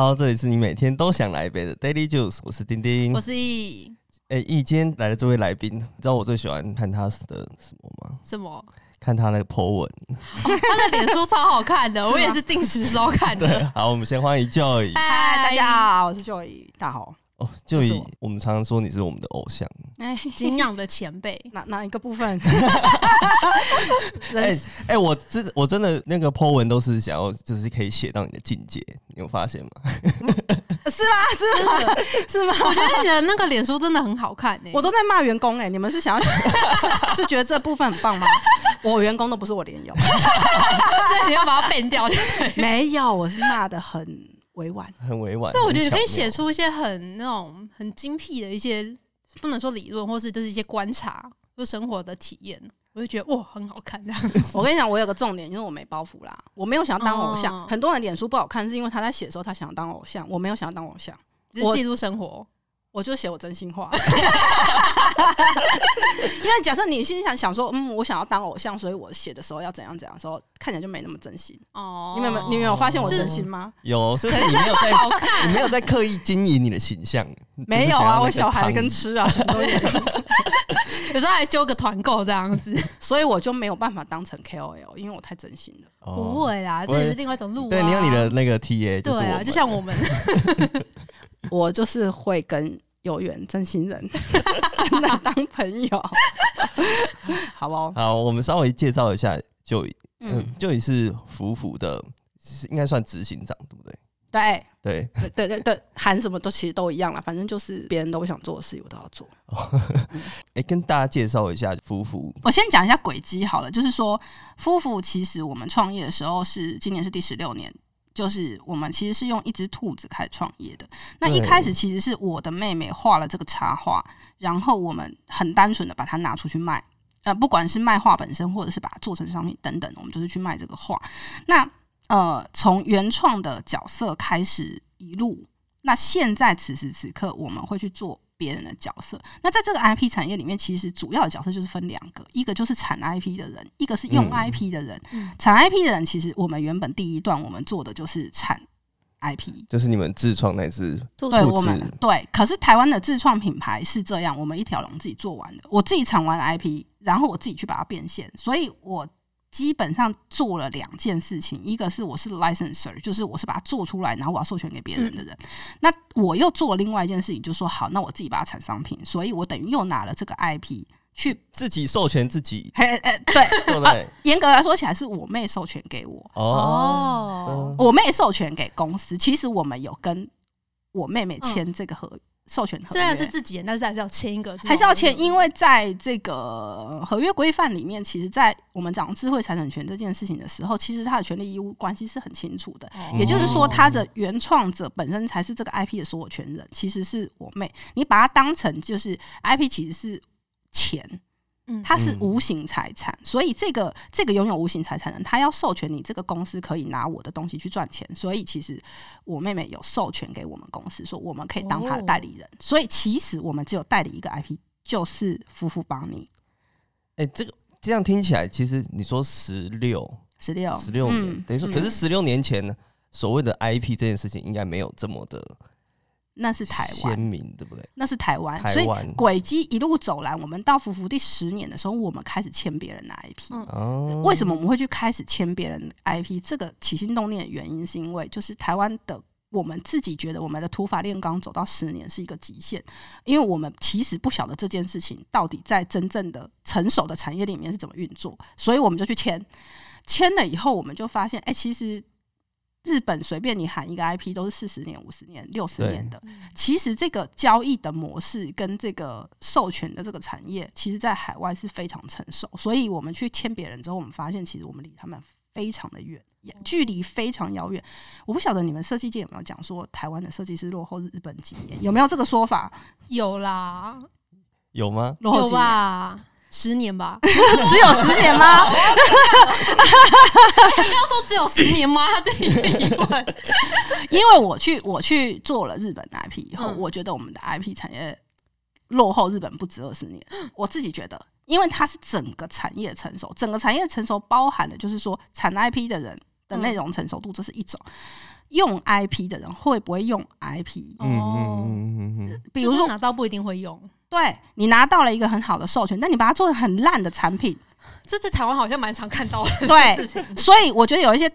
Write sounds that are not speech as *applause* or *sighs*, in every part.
好，这里是你每天都想来一杯的 Daily Juice，我是丁丁我。是易哎、易今天来的这位来宾，你知道我最喜欢看他的什么吗？什么？看他那个 po 文。他的脸书超好看的，*laughs* 我也是定时收看对的。，好，我们先欢迎 Joy。嗨，大家好，我是 Joy，大家好。哦就以我我们常常说你是我们的偶像。哎，敬仰的前辈，*laughs* 哪哪一个部分？*laughs* 哎人哎、我真我真的那个 po 文都是想要，就是可以写到你的境界，你有发现吗？*laughs* 是吗？是吗？是吗？我觉得你的那个脸书真的很好看呢。我都在骂员工哎，你们是想要是是觉得这部分很棒吗？我员工都不是我连友，所以你要把它变掉。对，没有，我是骂的很委婉。很委婉。但我觉得你可以写出一些很那种很精辟的一些，不能说理论，或是就是一些观察，就生活的体验。我就觉得哇，很好看这样子。*laughs* 我跟你讲，我有个重点，就是我没包袱啦，我没有想要当偶像。哦很多人脸书不好看，是因为他在写的时候他想要当偶像，我没有想要当偶像，就是记录生活。我就写我真心话。*laughs* 因为假设你心里想想说，嗯，我想要当偶像，所以我写的时候要怎样怎样的时候，看起来就没那么真心。哦你们有没有你们有发现我真心吗？有，所以你没有在，好看你没有在刻意经营你的形象。没有啊，我小孩跟吃啊什么都有，有时候还揪个团购这样子，*laughs* 所以我就没有办法当成 KOL，因为我太真心了。哦不会啦，这是另外一种路、啊。对，你有你的那个 TA，就是对啊，就像我们 *laughs* *laughs* 我就是会跟有缘真心人 *laughs* 真的当朋友，*laughs* 好不好？好，我们稍微介绍一下 Joy，嗯嗯，，Joy 是福福的，是应该算执行长，对不对？对对，对对对对，喊什么都其实都一样啦，反正就是别人都想做的事，我都要做。哎、跟大家介绍一下夫妇，我先讲一下轨迹好了，就是说，夫妇其实我们创业的时候是今年是第十六年，就是我们其实是用一只兔子开始创业的。那一开始其实是我的妹妹画了这个插画，然后我们很单纯的把它拿出去卖。呃，不管是卖画本身，或者是把它做成商品等等，我们就是去卖这个画。那呃，从原创的角色开始一路，那现在此时此刻，我们会去做别人的角色。那在这个 IP 产业里面，其实主要的角色就是分两个，一个就是产 IP 的人，一个是用嗯 IP 的人。嗯产 IP 的人，其实我们原本第一段我们做的就是产 IP。就是你们自创那只做兔子对我们对，可是台湾的自创品牌是这样，我们一条龙自己做完的，我自己产完 IP，然后我自己去把它变现，所以我基本上做了两件事情，一个是我是 licenser，就是我是把它做出来，然后我要授权给别人的人。那我又做了另外一件事情，就说好，那我自己把它产商品，所以我等于又拿了这个 IP 去，自己授权自己，嘿，哎，对，*laughs* 对不对？严格来说起来是我妹授权给我，哦，哦，我妹授权给公司，其实我们有跟我妹妹签这个合、授权合约，虽然是自己人，但是还是要签一个，还是要签，因为在这个合约规范里面，其实，在我们讲智慧财产权这件事情的时候，其实它的权利义务关系是很清楚的。哦也就是说，它的原创者本身才是这个 IP 的所有权人，其实是我妹。你把它当成就是 IP，其实是钱，嗯它是无形财产，所以这个这个拥有无形财产的人，他要授权你这个公司可以拿我的东西去赚钱，所以其实我妹妹有授权给我们公司，说我们可以当他的代理人，所以其实我们只有代理一个 IP，就是夫妇帮你哎、这个这样听起来，其实你说十六十六。十六年，嗯等于说，嗯。可是十六年前呢，所谓的 IP 这件事情应该没有这么的那是台鲜湾，明，对不对？那是台湾，所以台湾轨迹一路走来，我们到福福第十年的时候，我们开始签别人的 IP。为什么我们会去开始签别人的 IP？这个起心动念的原因，是因为就是台湾的我们自己觉得我们的土法炼钢走到十年是一个极限，因为我们其实不晓得这件事情到底在真正的成熟的产业里面是怎么运作，所以我们就去签。签了以后，我们就发现，哎、其实日本随便你喊一个 IP 都是四十年、五十年、六十年的。其实这个交易的模式跟这个授权的这个产业，其实在海外是非常成熟。所以我们去签别人之后，我们发现其实我们离他们非常的远，距离非常遥远。我不晓得你们设计界有没有讲说台湾的设计师落后日本几年，有没有这个说法？有啦，有吗？有落后几年？吧，十年吧。*laughs* 只有十年吗？*laughs* 刚刚说只有十年吗？他自己疑问。因为我去我去做了日本的 IP 以后，嗯我觉得我们的 IP 产业落后日本不止二十年。我自己觉得，因为它是整个产业成熟，整个产业成熟包含的就是说产 IP 的人的内容成熟度，这是一种。用 IP 的人会不会用 IP？嗯哦比如说，拿到不一定会用，对你拿到了一个很好的授权，但你把它做成很烂的产品，*laughs* 这在台湾好像蛮常看到的。*laughs* 所以我觉得有一些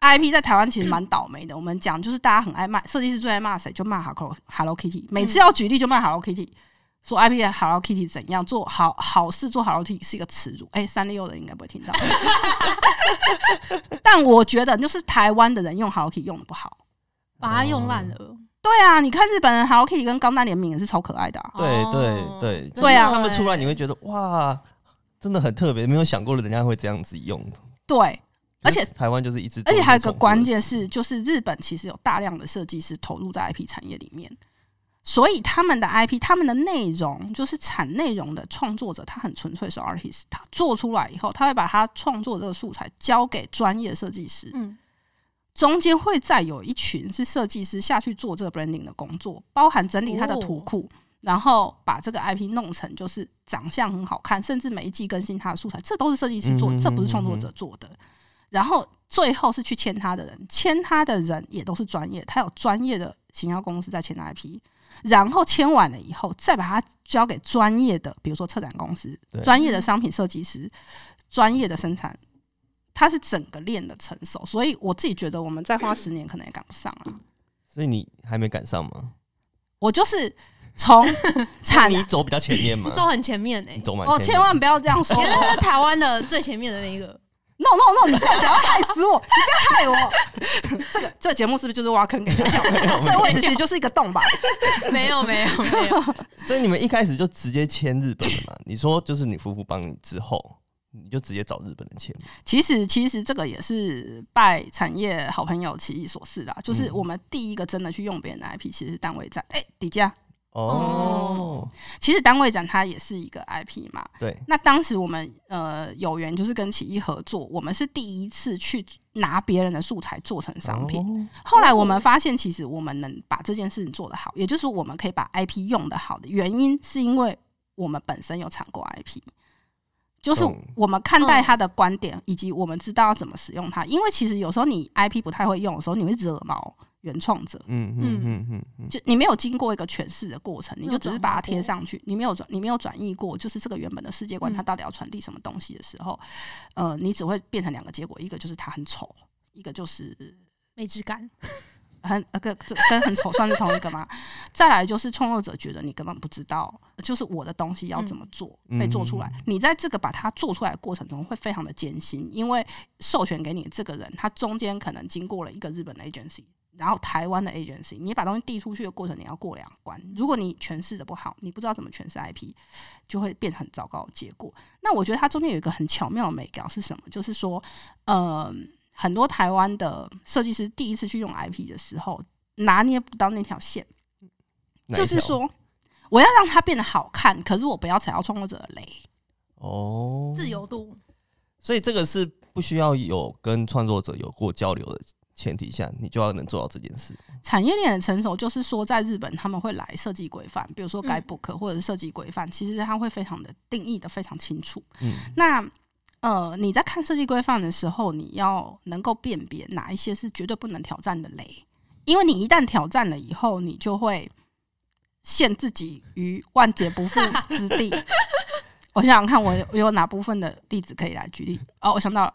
IP 在台湾其实蛮倒霉的。我们讲就是大家很爱骂，设计师最爱骂谁就骂 Hello Hello Kitty，每次要举例就骂 Hello Kitty，说 IP 的 Hello Kitty 怎样做好好事做 Hello Kitty 是一个耻辱。哎、三六的应该不会听到，*laughs* 但我觉得就是台湾的人用 Hello Kitty 用的不好。把它用烂了，对啊，你看日本人 Hello Kitty 跟钢弹联名也是超可爱的、啊。对对哦对，对啊。他们出来你会欸。觉得哇，真的很特别，没有想过人家会这样子用。对，而且台湾就是一直而且还有一个关键是，就是日本其实有大量的设计师投入在 IP 产业里面，所以他们的 IP、他们的内容，就是产内容的创作者，他很纯粹是 artist，他做出来以后，他会把他创作这个素材交给专业设计师，嗯，中间会再有一群是设计师下去做这个 branding 的工作，包含整理他的图库。然后把这个 IP 弄成就是长相很好看，甚至每一季更新他的素材，这都是设计师做这不是创作者做的。然后最后是去签他的人，签他的人也都是专业，他有专业的行销公司在签 IP，然后签完了以后，再把它交给专业的，比如说策展公司、专业的商品设计师、专业的生产，它是整个链的成熟。所以我自己觉得，我们再花 *clears throat* 十年可能也赶不上了。所以你还没赶上吗？我就是从 *laughs* 产你走比较前面嘛，走很前面哎你，走蛮哦，千万不要这样说因为那是台湾的最前面的那一个，！No No No，你这样讲会害死我，你不要害我。这个这个节目是不是就是挖坑给他跳？*laughs* 这个位置其实就是一个洞吧？没有没有没有，*laughs* 所以你们一开始就直接签日本的嘛？你说就是你夫妇帮你之后，你就直接找日本人签？其实其实这个也是拜产业好朋友奇异所赐啦。就是我们第一个真的去用别人的 IP，其实是单位站。哎、底价，哦，其实单位展它也是一个 IP 嘛。对，那当时我们呃有缘就是跟奇异合作，我们是第一次去拿别人的素材做成商品。哦后来我们发现，其实我们能把这件事情做得好，也就是我们可以把 IP 用得好的原因，是因为我们本身有产过 IP，就是我们看待他的观点，以及我们知道要怎么使用它。因为其实有时候你 IP 不太会用的时候，你会惹毛原创者。嗯嗯嗯嗯。嗯，就你没有经过一个诠释的过程，你就只是把它贴上去，你没有转，你没有转译过，就是这个原本的世界观，嗯。它到底要传递什么东西的时候，呃，你只会变成两个结果，一个就是它很丑，一个就是没质感，很呃跟这跟很丑算是同一个吗？再来就是创作者觉得你根本不知道，就是我的东西要怎么做、嗯被做出来。你在这个把它做出来的过程中会非常的艰辛，因为授权给你这个人，他中间可能经过了一个日本的 agency。然后台湾的 agency，你把东西递出去的过程，你要过两关。如果你诠释的不好，你不知道怎么诠释 IP，就会变成很糟糕的结果。那我觉得它中间有一个很巧妙的美感是什么？就是说，呃，很多台湾的设计师第一次去用 IP 的时候，拿捏不到那条线，就是说，我要让它变得好看，可是我不要踩到创作者的雷。哦，自由度，所以这个是不需要有跟创作者有过交流的前提下，你就要能做到这件事。产业链的成熟，就是说，在日本他们会来设计规范，比如说嗯 guidebook 或者是设计规范，其实它会非常的定义的非常清楚。嗯，那呃，你在看设计规范的时候，你要能够辨别哪一些是绝对不能挑战的雷，因为你一旦挑战了以后，你就会陷自己于万劫不复之地。*laughs* 我想想看，我有哪部分的例子可以来举例？哦，我想到了。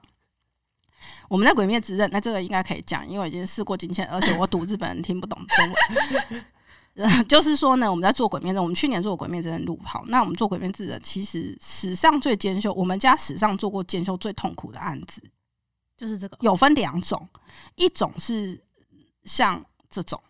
我们在《鬼灭之刃》，那这个应该可以讲，因为已经试过金钱，而且我赌日本人听不懂中文。呃就是说呢，我们在做《鬼灭之刃》，我们去年做《鬼灭之刃》路跑，那我们做《鬼灭之刃》，其实史上最艰修，我们家史上做过艰修最痛苦的案子，就是这个，有分两种，一种是像这种。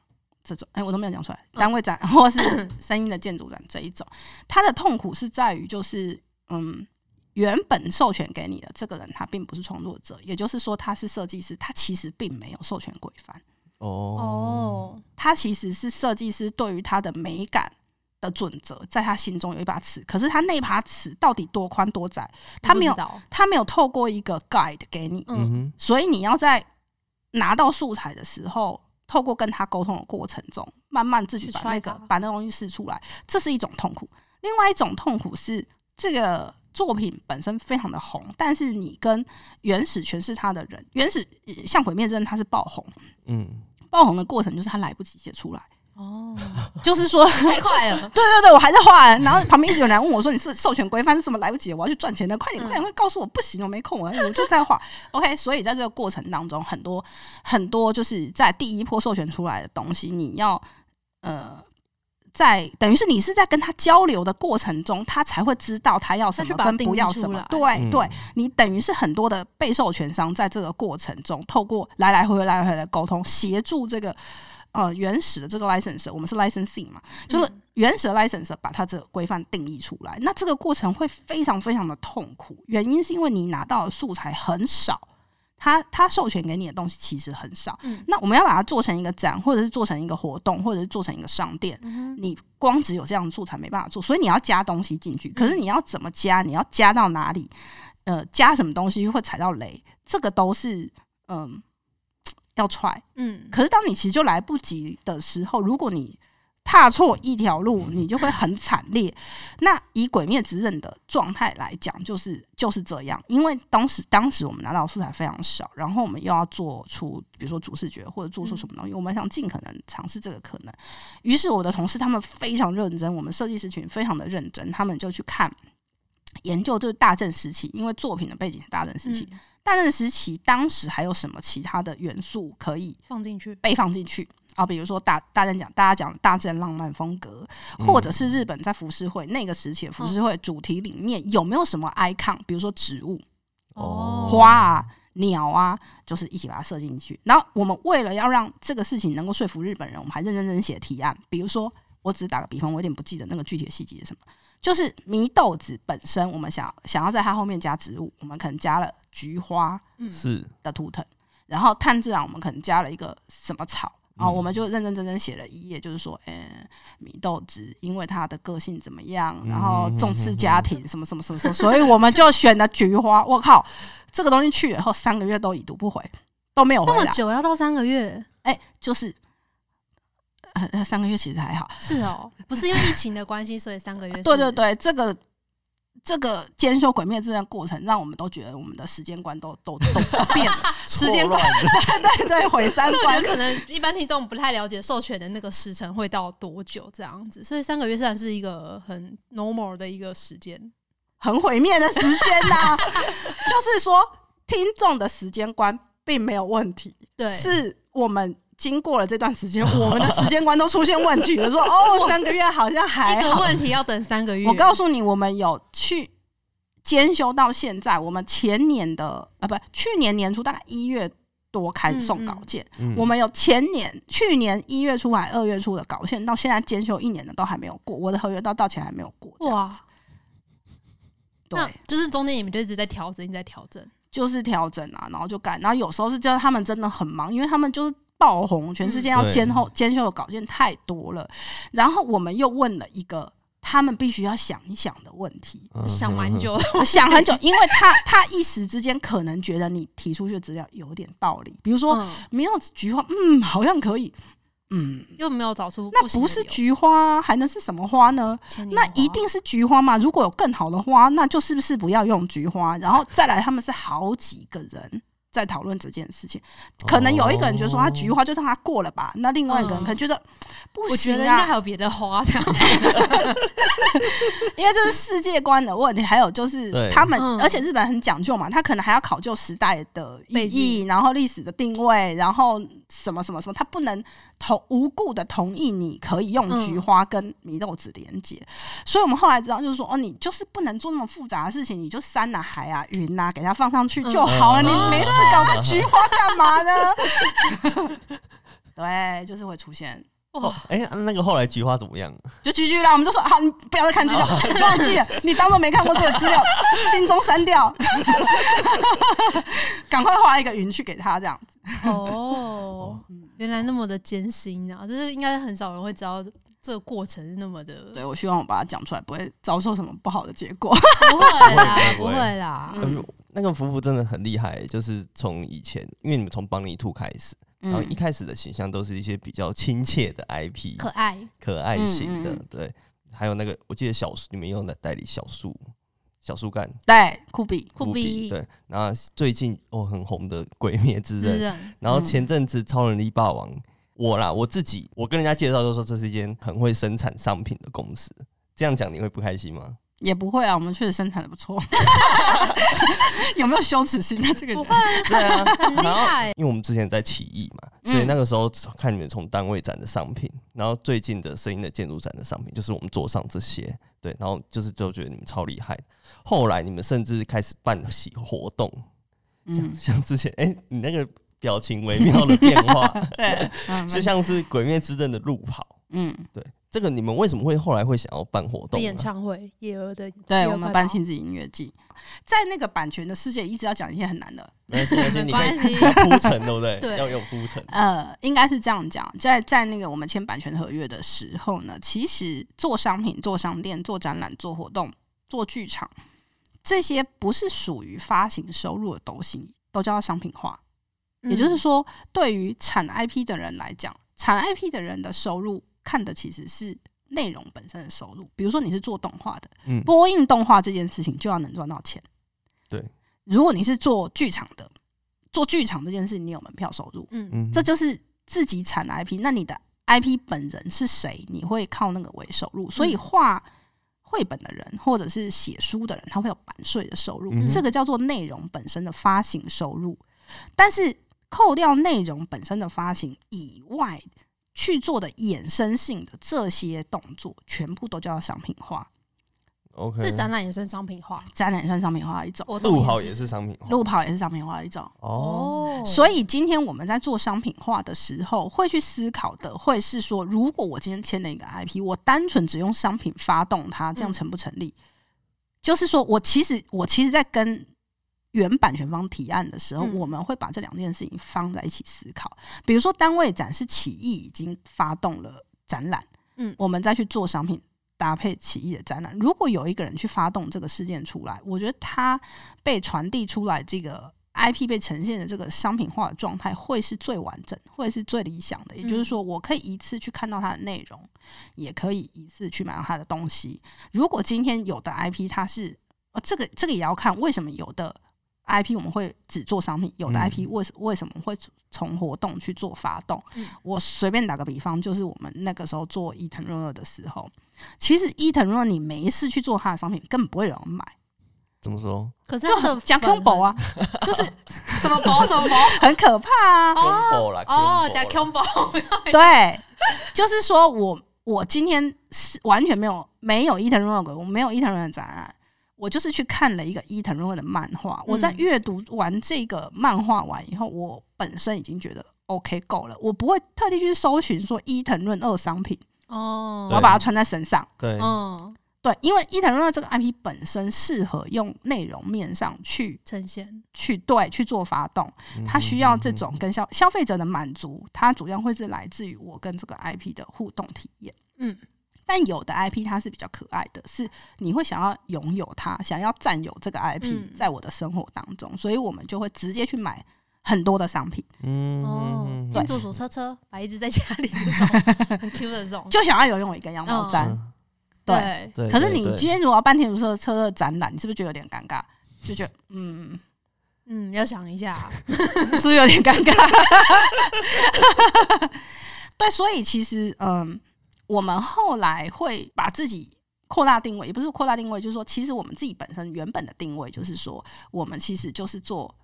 这种哎、我都没有讲出来，单位展或是声音的建筑展这一种，他的痛苦是在于就是嗯，原本授权给你的这个人他并不是创作者，也就是说他是设计师，他其实并没有授权规范。哦。哦，他其实是设计师对于他的美感的准则，在他心中有一把尺，可是他那把尺到底多宽多窄，他没有他没有透过一个 guide 给你，嗯。嗯，哼，所以你要在拿到素材的时候，透过跟他沟通的过程中，慢慢自己把那个把那东西试出来，这是一种痛苦。另外一种痛苦是这个作品本身非常的红，但是你跟原始诠释他的人，原始呃像《鬼灭之刃》它是爆红，嗯，爆红的过程就是他来不及写出来，哦，就是说，太快了，*laughs* 对对对，我还在画，然后旁边一直有人问我说：“你是授权规范是什么？来不及，我要去赚钱的，快点快点，快告诉我！不行，我没空，我我就在画。*laughs* ”OK，所以在这个过程当中，很多很多就是在第一波授权出来的东西，你要呃。在等于是你是在跟他交流的过程中，他才会知道他要什么跟不要什么。对对，你等于是很多的被授权商在这个过程中，透过来来回回来来回的沟通，协助这个呃原始的这个 license，我们是 licensing 嘛，就是原始的 license 把它这个规范定义出来。那这个过程会非常非常的痛苦，原因是因为你拿到的素材很少。他他授权给你的东西其实很少，那我们要把它做成一个展，或者是做成一个活动，或者是做成一个商店，你光只有这样的素材没办法做，所以你要加东西进去。可是你要怎么加？你要加到哪里？呃，加什么东西会踩到雷？这个都是嗯要踹。嗯，可是当你其实就来不及的时候，如果你踏错一条路，你就会很惨烈。*laughs* 那以《鬼灭之刃》的状态来讲，就是就是这样。因为当时当时我们拿到素材非常少，然后我们又要做出，比如说主视觉或者做出什么东西，我们想尽可能尝试这个可能。于是我的同事他们非常认真，我们设计师群非常的认真，他们就去看 *laughs* 研究，就是大正时期，因为作品的背景是大正时期。大正时期当时还有什么其他的元素可以放进去，被放进去？啊，比如说大大正讲，大家讲大正浪漫风格，或者是日本在浮世绘那个时期的浮世绘主题里面有没有什么 icon？比如说植物、哦，花啊、鸟啊，就是一起把它设进去。然后我们为了要让这个事情能够说服日本人，我们还认认真真写提案。比如说，我只是打个比方，我有点不记得那个具体的细节是什么。就是祢豆子本身，我们想想要在它后面加植物，我们可能加了菊花是的图腾，然后炭治郎我们可能加了一个什么草。然后我们就认认真真写了一页，就是说，嗯，米豆子因为他的个性怎么样，然后重视家庭，什么什么什么什么，所以我们就选了菊花。我靠，这个东西去了以后三个月都已读不回，都没有回来。那么久要到三个月？哎，就是，呃，三个月其实还好。是哦，不是因为疫情的关系，所以三个月。*laughs* 对对对，这个。这个兼修鬼灭这段过程，让我们都觉得我们的时间观都都都变，*laughs* 时间观对对对毁三观。可能一般听众不太了解授权的那个时程会到多久这样子，所以三个月算是一个很 normal 的一个时间，很毁灭的时间呐。*laughs* 就是说，听众的时间观并没有问题，对，是我们。经过了这段时间，*laughs* 我们的时间观都出现问题了。说哦，*laughs* 三个月好像还一个问题要等三个月。我告诉你，我们有去兼修到现在，我们前年的啊，不，去年年初大概一月多开始送稿件，我们有前年去年一月初还二月初的稿件，到现在兼修一年的都还没有过，我的合约到到期还没有过。哇，对，就是中间你们就一直在调整，一直在调整，就是调整啊，然后就改，然后有时候是叫他们真的很忙，因为他们就是。爆红，全世界要监后监修的稿件太多了，然后我们又问了一个他们必须要想一想的问题，想蛮久，*laughs* 想很久，因为他他一时之间可能觉得你提出去的资料有点道理，比如说没有菊花，嗯，好像可以，嗯，又没有找出那不是菊花，还能是什么花呢？那一定是菊花嘛？如果有更好的花，那就是不是不要用菊花？然后再来，他们是好几个人。在讨论这件事情，可能有一个人觉得说他菊花就让他过了吧，那另外一个人可能觉得不行啊，我觉得应该还有别的花这样，*laughs* 因为这是世界观的问题，还有就是他们，而且日本很讲究嘛，他可能还要考究时代的意义，然后历史的定位，然后什么什么什么，他不能同无故的同意你可以用菊花跟米豆子连接，所以我们后来知道就是说哦，你就是不能做那么复杂的事情，你就山啊海啊云啊给它放上去就好了，你没事。搞个菊花干嘛呢？*laughs* 对，就是会出现。哦，哎，那个后来菊花怎么样？就菊菊啦，我们就说好，你不要再看菊花，*laughs* 忘记了，你当做没看过这个资料，心中删掉。*laughs* 赶快画一个云去给他，这样子。哦，原来那么的艰辛啊！就是应该很少人会知道这个过程是那么的。对，我希望我把它讲出来，不会遭受什么不好的结果。不会啦，*laughs* 不会啦。那个夫妇真的很厉害，就是从以前，因为你们从邦尼兔开始，然后一开始的形象都是一些比较亲切的 IP，可爱、可爱型的，对。还有那个，我记得小你们用的代理小树、小树干，对，酷比、酷比，对。然后最近哦很红的《鬼灭之刃》，然后前阵子《超能力霸王》我啦，我自己，我跟人家介绍都说这是一间很会生产商品的公司，这样讲你会不开心吗？也不会啊，我们确实生产的不错。*laughs* 有没有羞耻心的这个人？不会啊，对啊，很厉然后害。因为我们之前在起义嘛，嗯所以那个时候看你们从单位展的商品，然后最近的声音的建筑展的商品，就是我们桌上这些，对，然后就是就觉得你们超厉害。后来你们甚至开始办起活动，嗯，像之前，哎、你那个表情微妙的变化，*laughs* 对，嗯 *laughs* 就像是《鬼灭之刃》的路跑，嗯，对，这个你们为什么会后来会想要办活动呢？演唱会，夜儿的，对，我们办亲子音乐季，在那个版权的世界，一直要讲一些很难的。没关系，铺陈，对不对？对要有铺陈。呃，应该是这样讲，在在那个我们签版权合约的时候呢，其实做商品、做商店、做展览、做活动、做剧场，这些不是属于发行收入的东西，都叫商品化。也就是嗯说，对于产 IP 的人来讲，产 IP 的人的收入看的其实是内容本身的收入。比如说你是做动画的，嗯，播映动画这件事情就要能赚到钱。对，如果你是做剧场的，做剧场这件事你有门票收入，嗯嗯，这就是自己产的 IP。那你的 IP 本人是谁？你会靠那个为收入。所以嗯画绘本的人或者是写书的人，他会有版税的收入，嗯这个叫做内容本身的发行收入。但是扣掉内容本身的发行以外，去做的衍生性的这些动作，全部都叫商品化。OK，是展览也算商品化，展览也算商品化的一种，路跑也也是商品化路跑也是商品化的一种。哦，所以今天我们在做商品化的时候，会去思考的会是说，如果我今天签了一个 IP，我单纯只用商品发动它，这样嗯成不成立？就是说我其实我其实，在跟原版权方提案的时候，嗯我们会把这两件事情放在一起思考。比如说，单位展示起义已经发动了展览，嗯我们再去做商品。搭配起义的展览，如果有一个人去发动这个事件出来，我觉得他被传递出来这个 IP 被呈现的这个商品化的状态，会是最完整，会是最理想的。也就是说，我可以一次去看到它的内容，也可以一次去买到它的东西。如果今天有的 IP 它是，呃，这个这个也要看为什么有的 IP 我们会只做商品，有的嗯 IP 为什为什么会从活动去做发动？嗯我随便打个比方，就是我们那个时候做伊藤润二的时候，其实伊藤润二你没事去做他的商品，根本不会有人买，怎么说？可是它的很加粉 combo 啊，就是，什么包什么包？很可怕啊。哦啦哦，combo 加啦 combo，对，就是说我我今天是完全没有没有伊藤润二鬼，我没有伊藤润二的展览，我就是去看了一个伊藤润二的漫画。我在嗯阅读完这个漫画完以后，我本身已经觉得 OK 够了，我不会特地去搜寻说伊藤润二商品，哦我要把它穿在身上。对，嗯，对，因为伊藤润二这个 IP 本身适合用内容面上去呈现，去对去做发动，嗯它需要这种跟消消费者的满足，它主要会是来自于我跟这个 IP 的互动体验。嗯，但有的 IP 它是比较可爱的，是你会想要拥有它，想要占有这个 IP 嗯在我的生活当中，所以我们就会直接去买很多的商品，嗯哦，嗯天竺鼠车车，摆一直在家里很 Q 的这种，就想要有用一个羊毛毡。*laughs* 嗯对，对，可是你今天如果要办天竺车车的展览，你是不是觉得有点尴尬？就觉得嗯，嗯，要想一下，*laughs* 是不是有点尴尬？*laughs* 对，所以其实嗯，我们后来会把自己扩大定位，也不是扩大定位，就是说，其实我们自己本身原本的定位就是说，我们其实就是做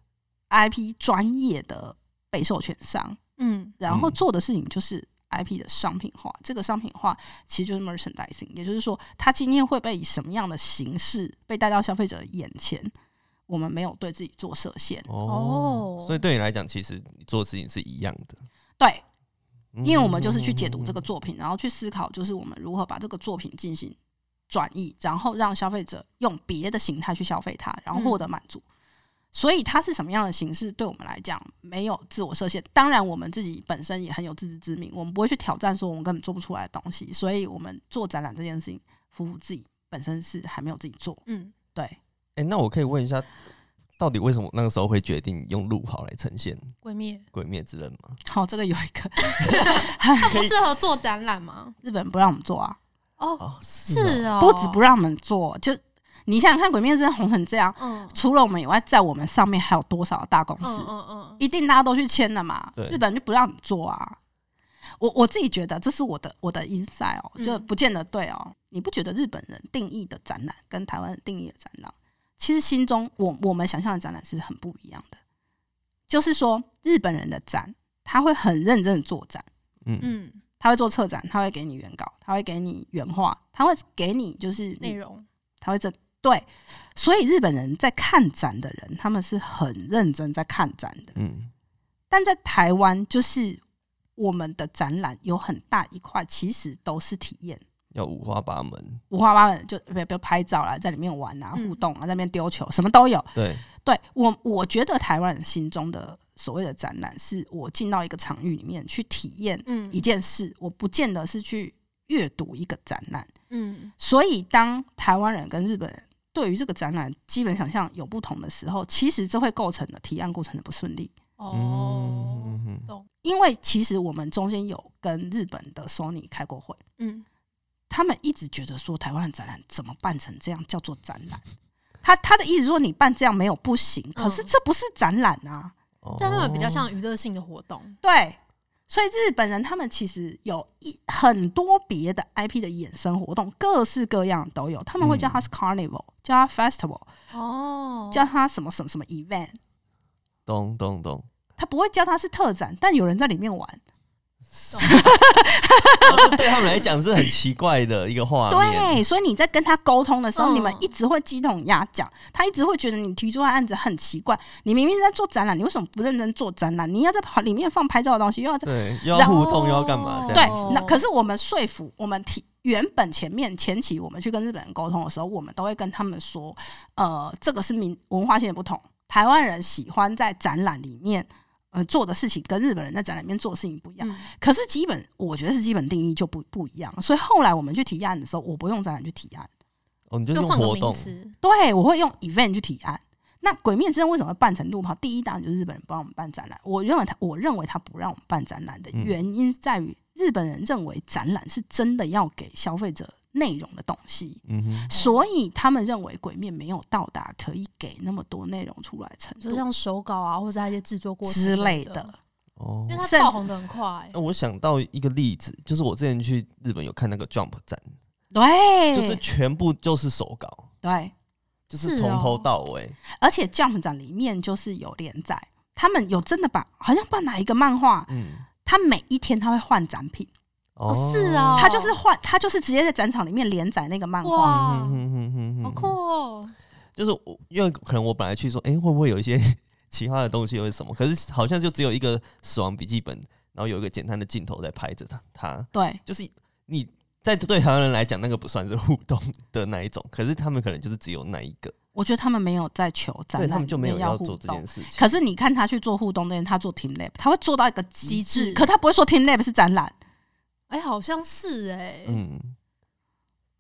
IP 专业的被授权商，嗯然后嗯做的事情就是 IP 的商品化。这个商品化其实就是 merchandising，也就是说，它今天会被以什么样的形式被带到消费者眼前，我们没有对自己做设限。哦哦，所以对你来讲，其实你做的事情是一样的，对，嗯因为我们就是去解读这个作品，然后去思考，就是我们如何把这个作品进行转译，然后让消费者用别的形态去消费它，然后获得满足。所以它是什么样的形式，对我们来讲没有自我设限。当然，我们自己本身也很有自知之明，我们不会去挑战说我们根本做不出来的东西。所以我们做展览这件事情，服务自己本身是还没有自己做。嗯，对，哎，那我可以问一下，到底为什么那个时候会决定用路跑来呈现《鬼灭，鬼灭之刃》吗？好，这个有一个 *laughs* 它不适合做展览吗？日本不让我们做啊，哦，哦，是哦，哦，不止不让我们做，就你想想看，《鬼灭之刃》红成这样。嗯除了我们以外，在我们上面还有多少大公司？嗯嗯嗯，一定大家都去签了嘛？对日本就不让你做啊。我我自己觉得这是我的我的 insight 哦，就嗯不见得对哦。你不觉得日本人定义的展览跟台湾人定义的展览，其实心中我我们想象的展览是很不一样的。就是说，日本人的展他会很认真的做展，嗯。嗯，他会做策展，他会给你原稿，他会给你原画，他会给你就是你内容，他会这对，所以日本人在看展的人，他们是很认真在看展的。嗯。但在台湾，就是我们的展览有很大一块，其实都是体验，要五花八门，五花八门，就比如比如拍照啦，在里面玩啊、嗯。互动啊，在那边丢球，什么都有。对，对我，我觉得台湾人心中的所谓的展览，是我进到一个场域里面去体验嗯。一件事，我不见得是去阅读一个展览。嗯。所以，当台湾人跟日本人对于这个展览基本想象有不同的时候，其实这会构成了提案过程的不顺利。哦，因为其实我们中间有跟日本的 Sony 开过会，嗯他们一直觉得说台湾的展览怎么办成这样叫做展览。他他的意思说你办这样没有不行，可是这不是展览啊。哦但他们比较像娱乐性的活动，对，所以日本人他们其实有一很多别的 IP 的衍生活动，各式各样都有。他们会叫它是 Carnival，、叫它 Festival，哦，叫它什么什么什么 Event。懂懂懂，他不会叫它是特展，但有人在里面玩。这 *laughs* *laughs* 对他们来讲是很奇怪的一个画面。对，所以你在跟他沟通的时候，嗯你们一直会鸡同鸭讲，他一直会觉得你提出的案子很奇怪。你明明是在做展览，你为什么不认真做展览？你要在跑里面放拍照的东西，又要在对，又要互动又要干嘛？这对样子，哦那可是我们说服我们提原本前面前期我们去跟日本人沟通的时候，我们都会跟他们说，呃，这个是民文化性的不同。台湾人喜欢在展览里面呃做的事情，跟日本人在展览里面做的事情不一样。嗯可是基本我觉得是基本定义就不不一样，所以后来我们去提案的时候，我不用展览去提案，哦，你就就换个用活动，名词，对我会用 event 去提案。那《鬼灭之刃》为什么会办成路跑？第一当然就是日本人不让我们办展览。我认为他，我认为他不让我们办展览的嗯原因在于，日本人认为展览是真的要给消费者内容的东西，嗯哼，所以他们认为《鬼面》没有到达可以给那么多内容出来的程度。就像手稿啊，或者它一些制作过程之类的的，。哦。因为，它爆红的很快，那我想到一个例子，就是我之前去日本有看那个 Jump 展，对，就是全部就是手稿，对，就是是从头哦。到尾。而且 Jump 展里面就是有连载，他们有真的把好像把哪一个漫画，嗯，他每一天他会换展品。哦是啊他就是换，他就是直接在展场里面连载那个漫画。哇嗯哼哼哼哼好酷哦！就是我，因为可能我本来去说，哎、会不会有一些 *laughs* 其他的东西，或者什么？可是好像就只有一个死亡笔记本，然后有一个简单的镜头在拍着他。他对，就是你在对台湾人来讲，那个不算是互动的那一种，可是他们可能就是只有那一个，我觉得他们没有在求展览，对他们就没有要要做这件。事情。可是你看他去做互动那件，他做 Team Lab，他会做到一个极致可他不会说 Team Lab 是展览，哎，好像是哎，嗯，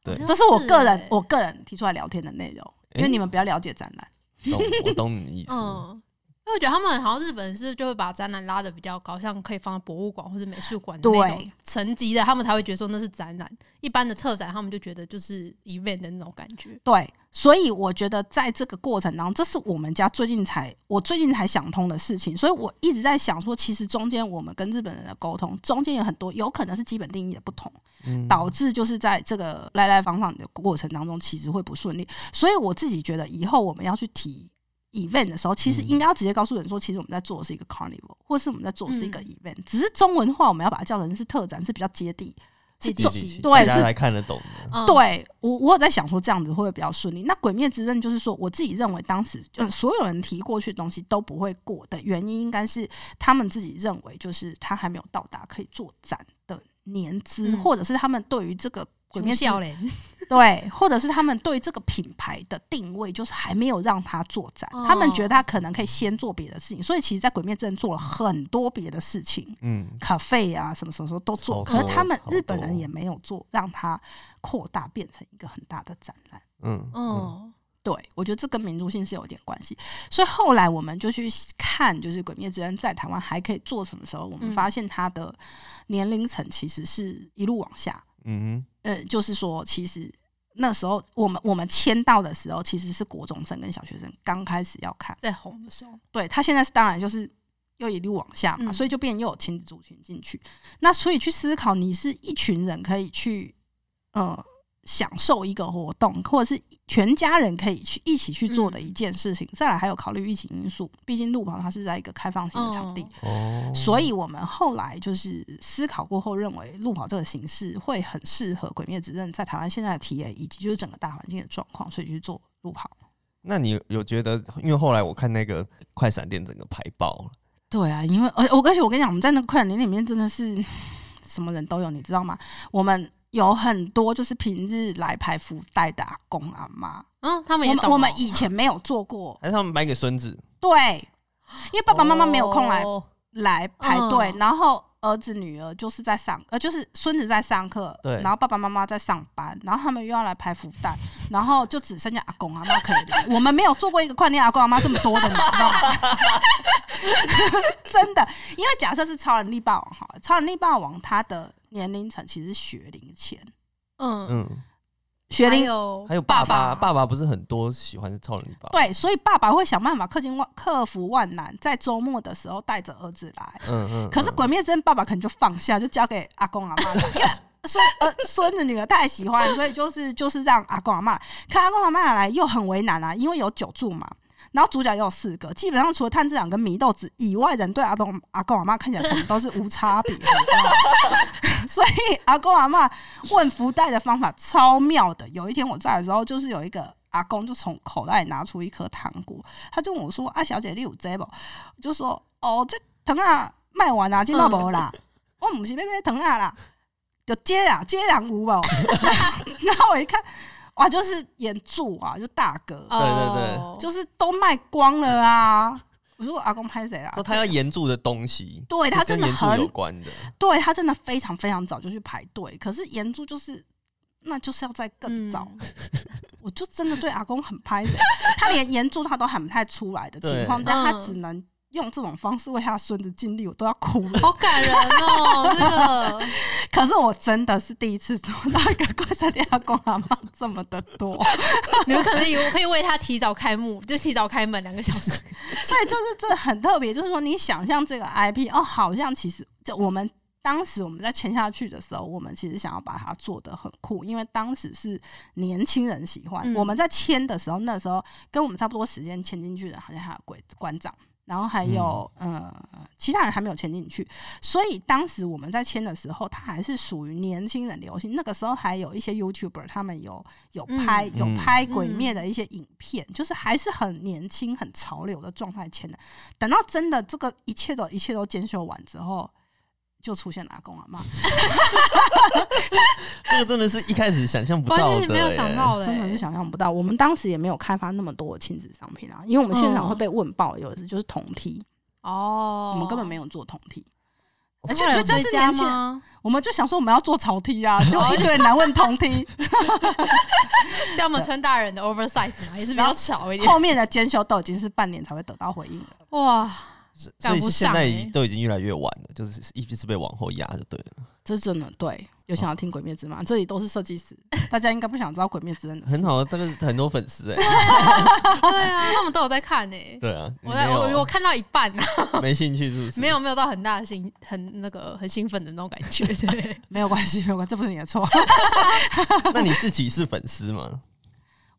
对。这是我个人欸我个人提出来聊天的内容，因为你们比较了解展览。懂，我懂你的意思。嗯，因为我觉得他们好像日本是就会把展览拉的比较高，像可以放在博物馆或者美术馆的那对种层级的，他们才会觉得说那是展览。一般的特展，他们就觉得就是 event 的那种感觉。对，所以我觉得在这个过程当中，这是我们家最近才我最近才想通的事情，所以我一直在想说，其实中间我们跟日本人的沟通，中间有很多有可能是基本定义的不同。嗯导致就是在这个来来往往的过程当中，其实会不顺利。所以我自己觉得，以后我们要去提 event 的时候，其实嗯应该要直接告诉人说，其实我们在做的是一个 carnival，或是我们在做的是一个嗯 event，、只是中文话我们要把它叫成是特展，是比较接地。是接地中气对是大家才看得懂的。嗯，对我，我有在想说这样子会不会比较顺利？那《鬼灭之刃》就是说，我自己认为当时呃所有人提过去的东西都不会过的原因，应该是他们自己认为就是他还没有到达可以做展的年资，嗯或者是他们对于这个《鬼灭 *laughs* 对，或者是他们对这个品牌的定位就是还没有让他做展，哦他们觉得他可能可以先做别的事情，所以其实，在《鬼灭之人》做了很多别的事情。嗯，咖啡啊，什么什么什么都做，可是他们日本人也没有做，让它扩大变成一个很大的展览。嗯嗯嗯，对，我觉得这跟民族性是有点关系。所以后来我们就去看，就是《鬼灭之刃》在台湾还可以做什么时候，我们嗯发现它的年龄层其实是一路往下。嗯哼呃，就是说，其实那时候我们我们签到的时候，其实是国中生跟小学生刚开始要看。在红的时候，对他现在是当然就是又一路往下嘛，嗯所以就变又有亲子族群进去。那所以去思考，你是一群人可以去呃享受一个活动，或者是全家人可以去一起去做的一件事情。再来还有考虑疫情因素，毕竟路跑它是在一个开放性的场地。嗯哦，所以我们后来就是思考过后，认为路跑这个形式会很适合《鬼灭之刃》在台湾现在的体验以及就是整个大环境的状况，所以去做路跑。那你有有觉得，因为后来我看那个快闪店整个排爆了，对啊，因为而我而且我跟你讲，我们在那个快闪店里面真的是 *sighs* 什么人都有，你知道吗？我们有很多就是平日来排福袋的阿公阿妈，嗯，他们我也懂哦们我们以前没有做过，还是他们买给孙子？对，因为爸爸妈妈没有空来哦来排队，嗯然后儿子女儿就是在上，呃，就是孙子在上课，对然后爸爸妈妈在上班，然后他们又要来排福袋，然后就只剩下阿公阿妈可以来。*laughs* 我们没有做过一个快练阿公阿妈这么多的，你知道吗？*laughs* 真的，因为假设是超人力霸王好了，超人力霸王他的年龄层其实是学龄前，嗯，嗯，还学龄有还有爸爸爸，爸爸不是很多喜欢超人力爸爸？对，所以爸爸会想办法克尽万克服万难，在周末的时候带着儿子来。嗯嗯。可是《嗯鬼灭之刃》爸爸可能就放下，就交给阿公阿妈了，*laughs* 因为孙呃孙子女儿太喜欢，所以就是就是让阿公阿妈。看阿公阿妈来又很为难啊，因为有九柱嘛。然后主角也有四个，基本上除了炭治郎跟祢豆子以外，人对阿公阿公阿妈看起来可能都是无差别，所以阿公阿妈问福袋的方法超妙的。有一天我在的时候，就是有一个阿公就从口袋里拿出一颗糖果，他就问我说：“啊，小姐，你有这不？”我就说：“哦，这糖啊卖完啊，今到无啦，我唔是要买糖啊啦，就接啦，接两五吧。*laughs* ”然后我一看，哇，就是眼柱啊，就大哥，对对对就是都卖光了啊。我说阿公拍谁啦？说他要岩柱的东西，对他真的很有关的，对他真的非常非常早就去排队，可是岩柱就是。那就是要在更早，嗯我就真的对阿公很拍谁，他连岩柱他都喊不太出来的情况下，他只能用这种方式为他孙子尽力，我都要哭了。好感人哦，*laughs* 这个可是我真的是第一次做到一个快闪店阿公阿妈这么的多，你们可能以为可以为他提早开幕，就提早开门两个小时。*laughs* 所以就是这很特别，就是说你想象这个 IP 哦，好像其实就我们。当时我们在签下去的时候，我们其实想要把它做得很酷，因为当时是年轻人喜欢。嗯我们在签的时候，那时候跟我们差不多时间签进去的，好像还有鬼馆长，然后还有、呃其他人还没有签进去，所以当时我们在签的时候，它还是属于年轻人流行。那个时候还有一些 YouTuber 他们有有拍、嗯有拍鬼灭的一些影片，就是还是很年轻、很潮流的状态签的。等到真的这个一切都一切都检修完之后。就出现了阿公阿妈，*laughs* 这个真的是一开始想象不到的、完全没有想欸到的，真的是想象不到。我们当时也没有开发那么多的亲子商品啊，因为我们现场会被问爆，有的就是同梯，哦，我们根本没有做同梯，哦而且后来有就就是年轻？我们就想说我们要做潮梯啊，就一堆人来问同梯，*laughs* 叫我们穿大人的 oversize 嘛，也是比较巧一点。后面的兼修都已经是半年才会得到回应了。哇，所以现在都已经越来越晚了，就是一直被往后压就对了。这真的对，有想要听《鬼灭之》吗？这里都是设计师，大家应该不想知道《鬼灭之刃》的事很。好，这个很多粉丝哎、*laughs* 对啊，他们都有在看呢。对啊，我在我我看到一半啊，没兴趣是不是？*laughs* 没有没有到很大的兴很那个很兴奋的那种感觉，对，*laughs* 没有关系，没有关系，这不是你的错。那你自己是粉丝吗？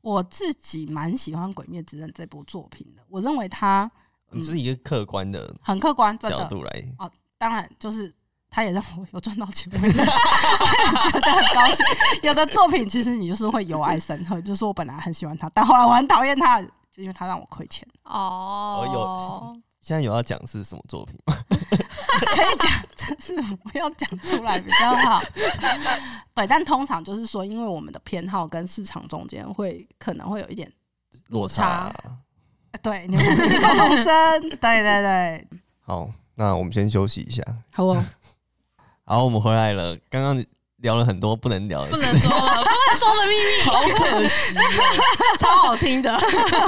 我自己蛮喜欢《鬼灭之刃》这部作品的，我认为它你是一个客观的很客观。角度来哦，当然，就是它也让我有赚到钱，我 *laughs* 也觉得很高兴。有的作品其实你就是会由爱生恨，就是我本来很喜欢他，但后来我很讨厌他，就因为他让我亏钱。哦，有现在有要讲是什么作品吗？*laughs* 可以讲，真是不要讲出来比较好。对，但通常就是说，因为我们的偏好跟市场中间会可能会有一点，落差对，你们是异口同声，对对对，好，那我们先休息一下。好哦，好，我们回来了。刚刚聊了很多不能聊的不事，能说了，不能说的秘密，好可惜超好听的。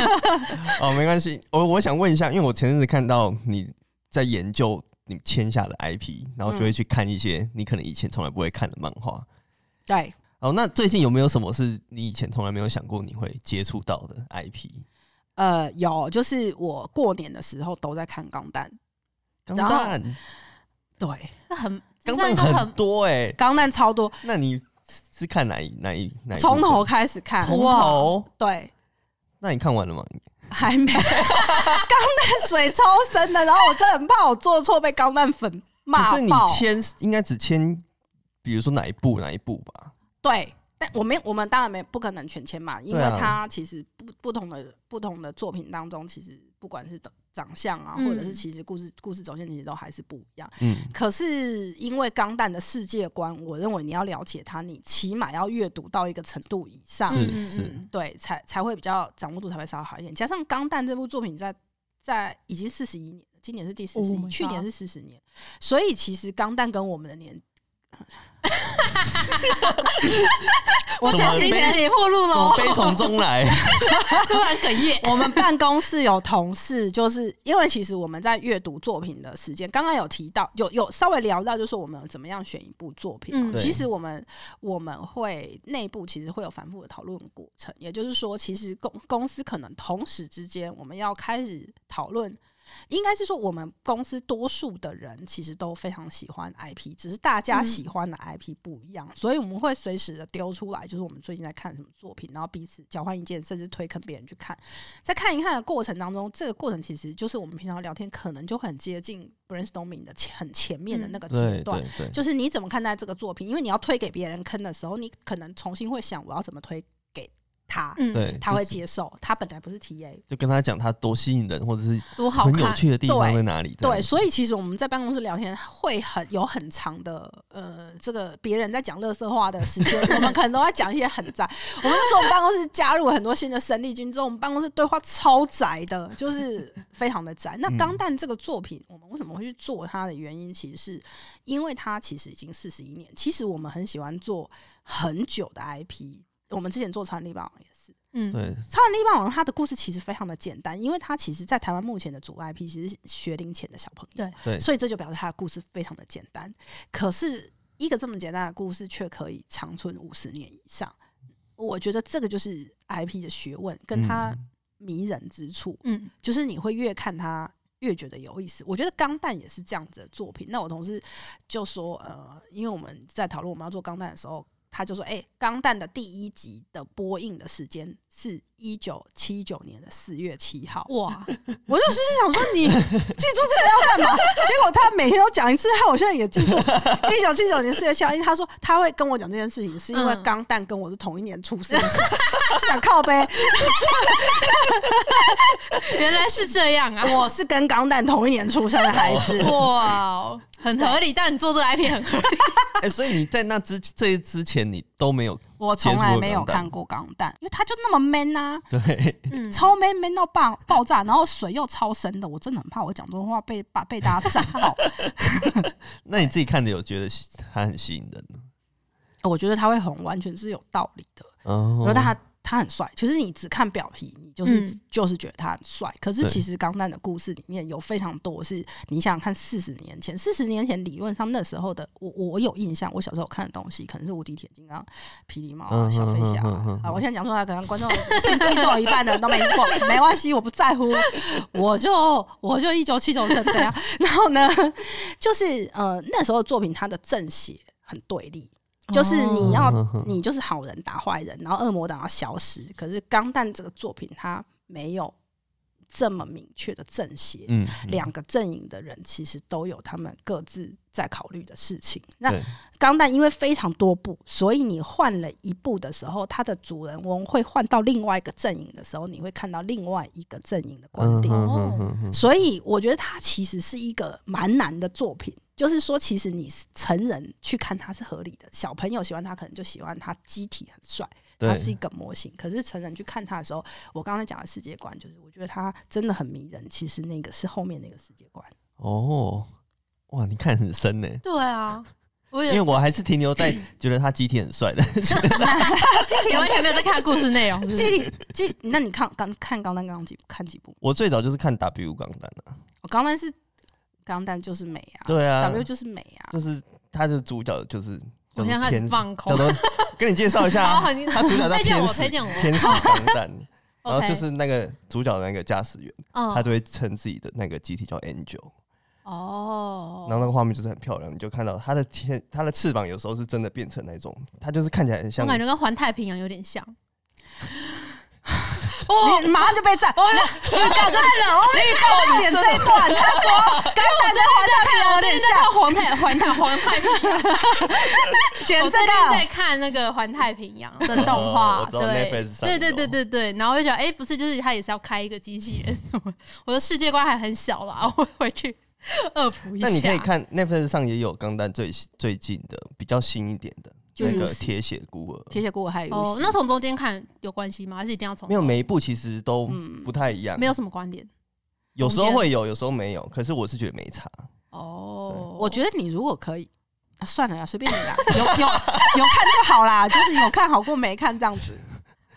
*laughs* 哦。没关系，我我想问一下，因为我前阵子看到你在研究你签下的 IP，然后就会去看一些你可能以前从来不会看的漫画。对，哦，那最近有没有什么是你以前从来没有想过你会接触到的 IP？呃，有，就是我过年的时候都在看钢弹，钢然后弹，对，那很钢弹很多哎、钢弹超多，那你是看哪一哪一哪一从头开始看，从哇头？对，那你看完了吗？还没。钢弹水超深的，然后我真的很怕我做错被钢弹粉骂可是你爆。签应该只签，比如说哪一部哪一部吧？对，但我们我们当然没不可能全签嘛，因为它其实不不同的不同的作品当中，其实不管是长相啊，嗯或者是其实故事故事走线，其实都还是不一样。嗯，可是因为钢弹的世界观，我认为你要了解它，你起码要阅读到一个程度以上，是嗯嗯是嗯对，才才会比较掌握度才会稍微好一点。加上《钢弹》这部作品在在已经四十一年，今年是第四十 Oh 一，my 去年是四十年，所以其实《钢弹》跟我们的年，*laughs* 我怎么前几天悲也破路了，悲从中来？*laughs* 突然哽咽。我们办公室有同事，就是因为其实我们在阅读作品的时间，刚刚有提到，有有稍微聊到，就是我们怎么样选一部作品。嗯其实我们我们会内部其实会有反复的讨论过程，也就是说，其实公公司可能同时之间，我们要开始讨论。应该是说，我们公司多数的人其实都非常喜欢 IP，只是大家嗯喜欢的 IP 不一样，所以我们会随时的丢出来，就是我们最近在看什么作品，然后彼此交换意见，甚至推坑别人去看。在看一看的过程当中，这个过程其实就是我们平常聊天可能就很接近 brainstorming 的前很前面的那个阶段。就是你怎么看待这个作品？因为你要推给别人坑的时候，你可能重新会想我要怎么推给他，嗯，对，他会接受。他本来不是 TA，就跟他讲他多吸引人，或者是多好很有。趣的地方在哪里。对，所以其实我们在办公室聊天会很有很长的呃，这个别人在讲乐色话的时间，我们可能都在讲一些很窄。*laughs* 我们那时候我们办公室加入很多新的生力军之后，我们办公室对话超窄的，就是非常的窄。*laughs* 那嗯《钢弹》这个作品，我们为什么会去做它的原因，其实是因为它其实已经四十一年。其实我们很喜欢做很久的 IP，我们之前做《超人力霸王》也是。嗯，对超人力霸王他的故事其实非常的简单，因为他其实在台湾目前的主 IP 其实是学龄前的小朋友，对对所以这就表示他的故事非常的简单。可是一个这么简单的故事却可以长存五十年以上，我觉得这个就是 IP 的学问，跟它嗯迷人之处，嗯就是你会越看他。越觉得有意思，我觉得《钢弹》也是这样子的作品。那我同事就说，呃，因为我们在讨论我们要做《钢弹》的时候，他就说：“哎、钢弹》的第一集的播映的时间是一九七九年的四月七号。哇，*laughs* 我就是想说，你 *laughs* 记住这个要干嘛？*laughs* 结果他每天都讲一次，害我现在也记住一九七九年四月七号。因为他说他会跟我讲这件事情，是因为嗯钢蛋跟我是同一年出生的，是想靠背。原来是这样啊！我是跟钢蛋同一年出生的孩子。哇，很合理，但你做这个 IP 很合理。哎，所以你在那之这之前你都没有我从来没有看过钢弹，因为他就那么 man 啊，*laughs* 对，嗯，超 man man 到爆爆炸，然后水又超深的，我真的很怕我讲这种话被把被大家炸爆。*laughs* *laughs* 那你自己看着有觉得他很吸引人吗？我觉得他会红，完全是有道理的。哦我觉得他他很帅，其实你只看表皮，你就是、嗯就是觉得他很帅。可是其实钢弹的故事里面有非常多是你想想看，四十年前，四十年前理论上那时候的我我我有印象，我小时候看的东西可能是无敌铁金刚、霹雳猫小飞侠啊。我现在讲出来，可能观众听听众有一半的人都没听过，没关系，我不在乎，我就我就一九七九生这样。然后呢，就是呃那时候的作品，它的正邪很对立。就是你要你就是好人打坏人，然后恶魔党要消失。可是《钢弹》这个作品，它没有这么明确的正邪。嗯，两个阵营的人其实都有他们各自在考虑的事情。那钢弹因为非常多部，所以你换了一部的时候，它的主人翁会换到另外一个阵营的时候，你会看到另外一个阵营的观点。嗯哼哼哼所以我觉得它其实是一个蛮难的作品，就是说，其实你成人去看它是合理的，小朋友喜欢它可能就喜欢它机体很帅，它是一对，个模型。可是成人去看它的时候，我刚才讲的世界观，就是我觉得它真的很迷人。其实那个是后面那个世界观。哦，哇，你看很深呢，对啊，因为我还是停留在觉得他机体很帅的，*laughs* 你完全没有在看故事内容，是不是？机体机，那你看刚看钢弹刚几看几部？我最早就是看 W 钢弹啊，我钢弹是钢弹就是美啊，对啊，W 就是美啊。就是他的主角就是叫做我现在开始天，放空叫。做 *laughs* 跟你介绍一下他主角叫天使推荐我。天使钢弹，*laughs* 然后就是那个主角的那个驾驶员，嗯他都会称自己的那个机体叫 Angel，哦，然后那个画面就是很漂亮，你就看到它的天，它的翅膀有时候是真的变成那种，它就是看起来很像我感觉跟环太平洋有点像。你马上就被赞，你赶快了，你赶快剪这一段。他说，*laughs* 刚才跟环太平洋有点像，环太环太环太平洋。*laughs* 剪这我最近在。看那个环太平洋的动哦画，对对对对对对，然后我就觉得，哎，不是，就是他也是要开一个机器人，*laughs* 我的世界观还很小啦，我回去恶补一下。那你可以看 Netflix 上也有钢弹最最近的比较新一点的那个就是铁血孤儿，铁血孤儿还有哦那从中间看有关系吗？还是一定要从没有每一部其实都嗯。不太一样，没有什么观点？有时候会有，有时候没有。可是我是觉得没差，哦，我觉得你如果可以，啊算了啦，随便你啦，*laughs* 有有有看就好啦，就是有看好过没看这样子。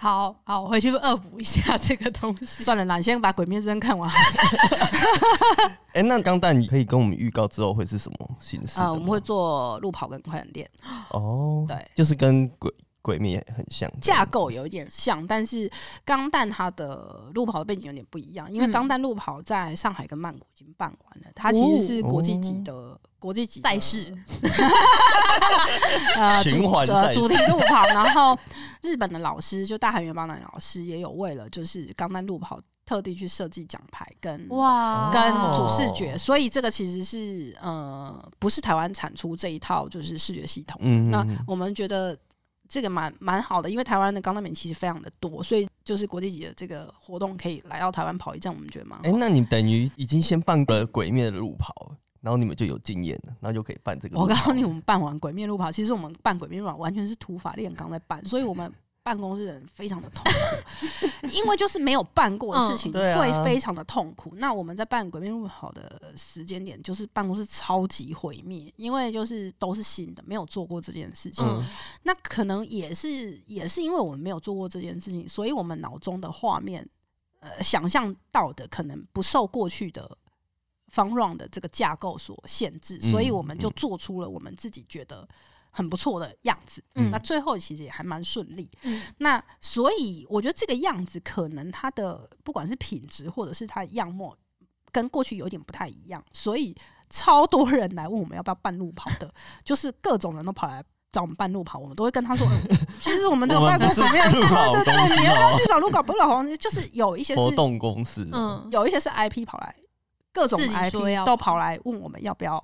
好好，我回去恶补一下 *laughs* 这个东西。算了啦，你先把《鬼灭之刃》看完。*laughs* 哎、那钢弹可以跟我们预告之后会是什么形式的吗？呃，我们会做路跑跟快闪店，哦，对，就是跟鬼鬼灭很像，架构有一点像，但是钢弹它的路跑的背景有点不一样，因为嗯钢弹路跑在上海跟曼谷已经办完了，它其实是国际级的、国际级赛事，*laughs* 呃 *laughs* 循环主主题路跑，然后日本的老师就大韩元邦男老师也有为了就是钢弹路跑特地去设计奖牌跟哇。跟哦主视觉，所以这个其实是呃不是台湾产出这一套就是视觉系统。嗯，那嗯。我们觉得这个蛮蛮好的，因为台湾的钢弹迷其实非常的多，所以就是国际级的这个活动可以来到台湾跑一站，我们觉得蛮好哎、。那你等于已经先办个鬼灭的路跑了，然后你们就有经验了，然后就可以办这个。我告诉你，我们办完鬼面路跑，其实我们办鬼面路跑完全是土法炼钢在办，所以我们办公室的人非常的痛苦，*laughs* 因为就是没有办过的事情，会非常的痛苦。那我们在办鬼面路跑的时间点，就是办公室超级毁灭，因为就是都是新的，没有做过这件事情。嗯那可能也是也是因为我们没有做过这件事情，所以我们脑中的画面，呃，想象到的可能不受过去的方 run 的这个架构所限制，嗯所以我们就做出了我们自己觉得很不错的样子。嗯那最后其实也还蛮顺利。嗯那所以我觉得这个样子可能它的不管是品质或者是它的样貌，跟过去有点不太一样，所以超多人来问我们要不要半路跑的，就是各种人都跑来。找我们半路跑，我们都会跟他说，嗯 *laughs* 其实我们这个我们不是办公室没有，对对对，你要不要哦去找路跑？不是老黄，就是有一些活是动公司，嗯，有一些是 IP 跑来，各种 IP 要都跑来问我们要不要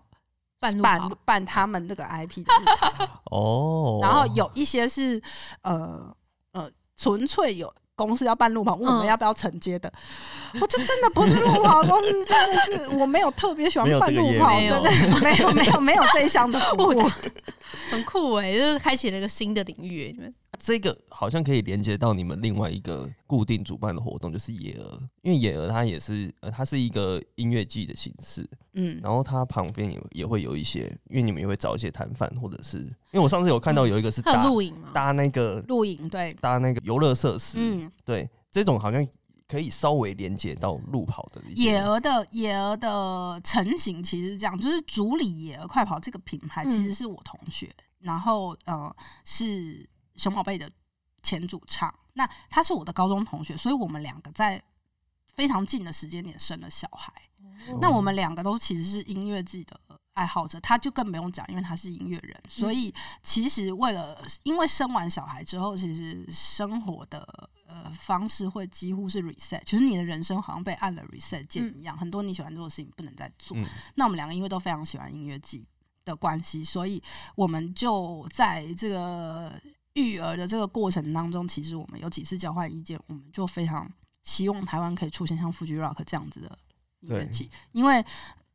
办办办他们这个 IP 的路跑，*laughs* 哦，然后有一些是呃呃纯粹有公司要办路跑，问我们嗯要不要承接的，我就真的不是路跑公司，真的是我没有特别喜欢办路跑，真的没有没有没有这一项的服务。很酷哎，就是开启了一个新的领域欸。你们这个好像可以连接到你们另外一个固定主办的活动，就是野鹅，因为野鹅它也是呃，它是一个音乐季的形式，嗯，然后它旁边也也会有一些，因为你们也会找一些摊贩，或者是因为我上次有看到有一个是搭露营吗？搭那个露营对，搭那个游乐设施，嗯，对，这种好像可以稍微连接到路跑的一些野鹅的野鹅的成型其实是这样，就是主理野鹅快跑这个品牌嗯。其实是我同学，然后呃是熊宝贝的前主唱，那他是我的高中同学，所以我们两个在非常近的时间点生了小孩。哦那我们两个都其实是音乐季的爱好者，他就更不用讲，因为他是音乐人，所以其实为了因为生完小孩之后，其实生活的呃方式会几乎是 reset，就是你的人生好像被按了 reset 键一样，很多你喜欢做的事情不能再做。嗯那我们两个因为都非常喜欢音乐季的关系，所以我们就在这个育儿的这个过程当中，其实我们有几次交换意见，我们就非常希望台湾可以出现像 Fuji Rock 这样子的音乐季，因为。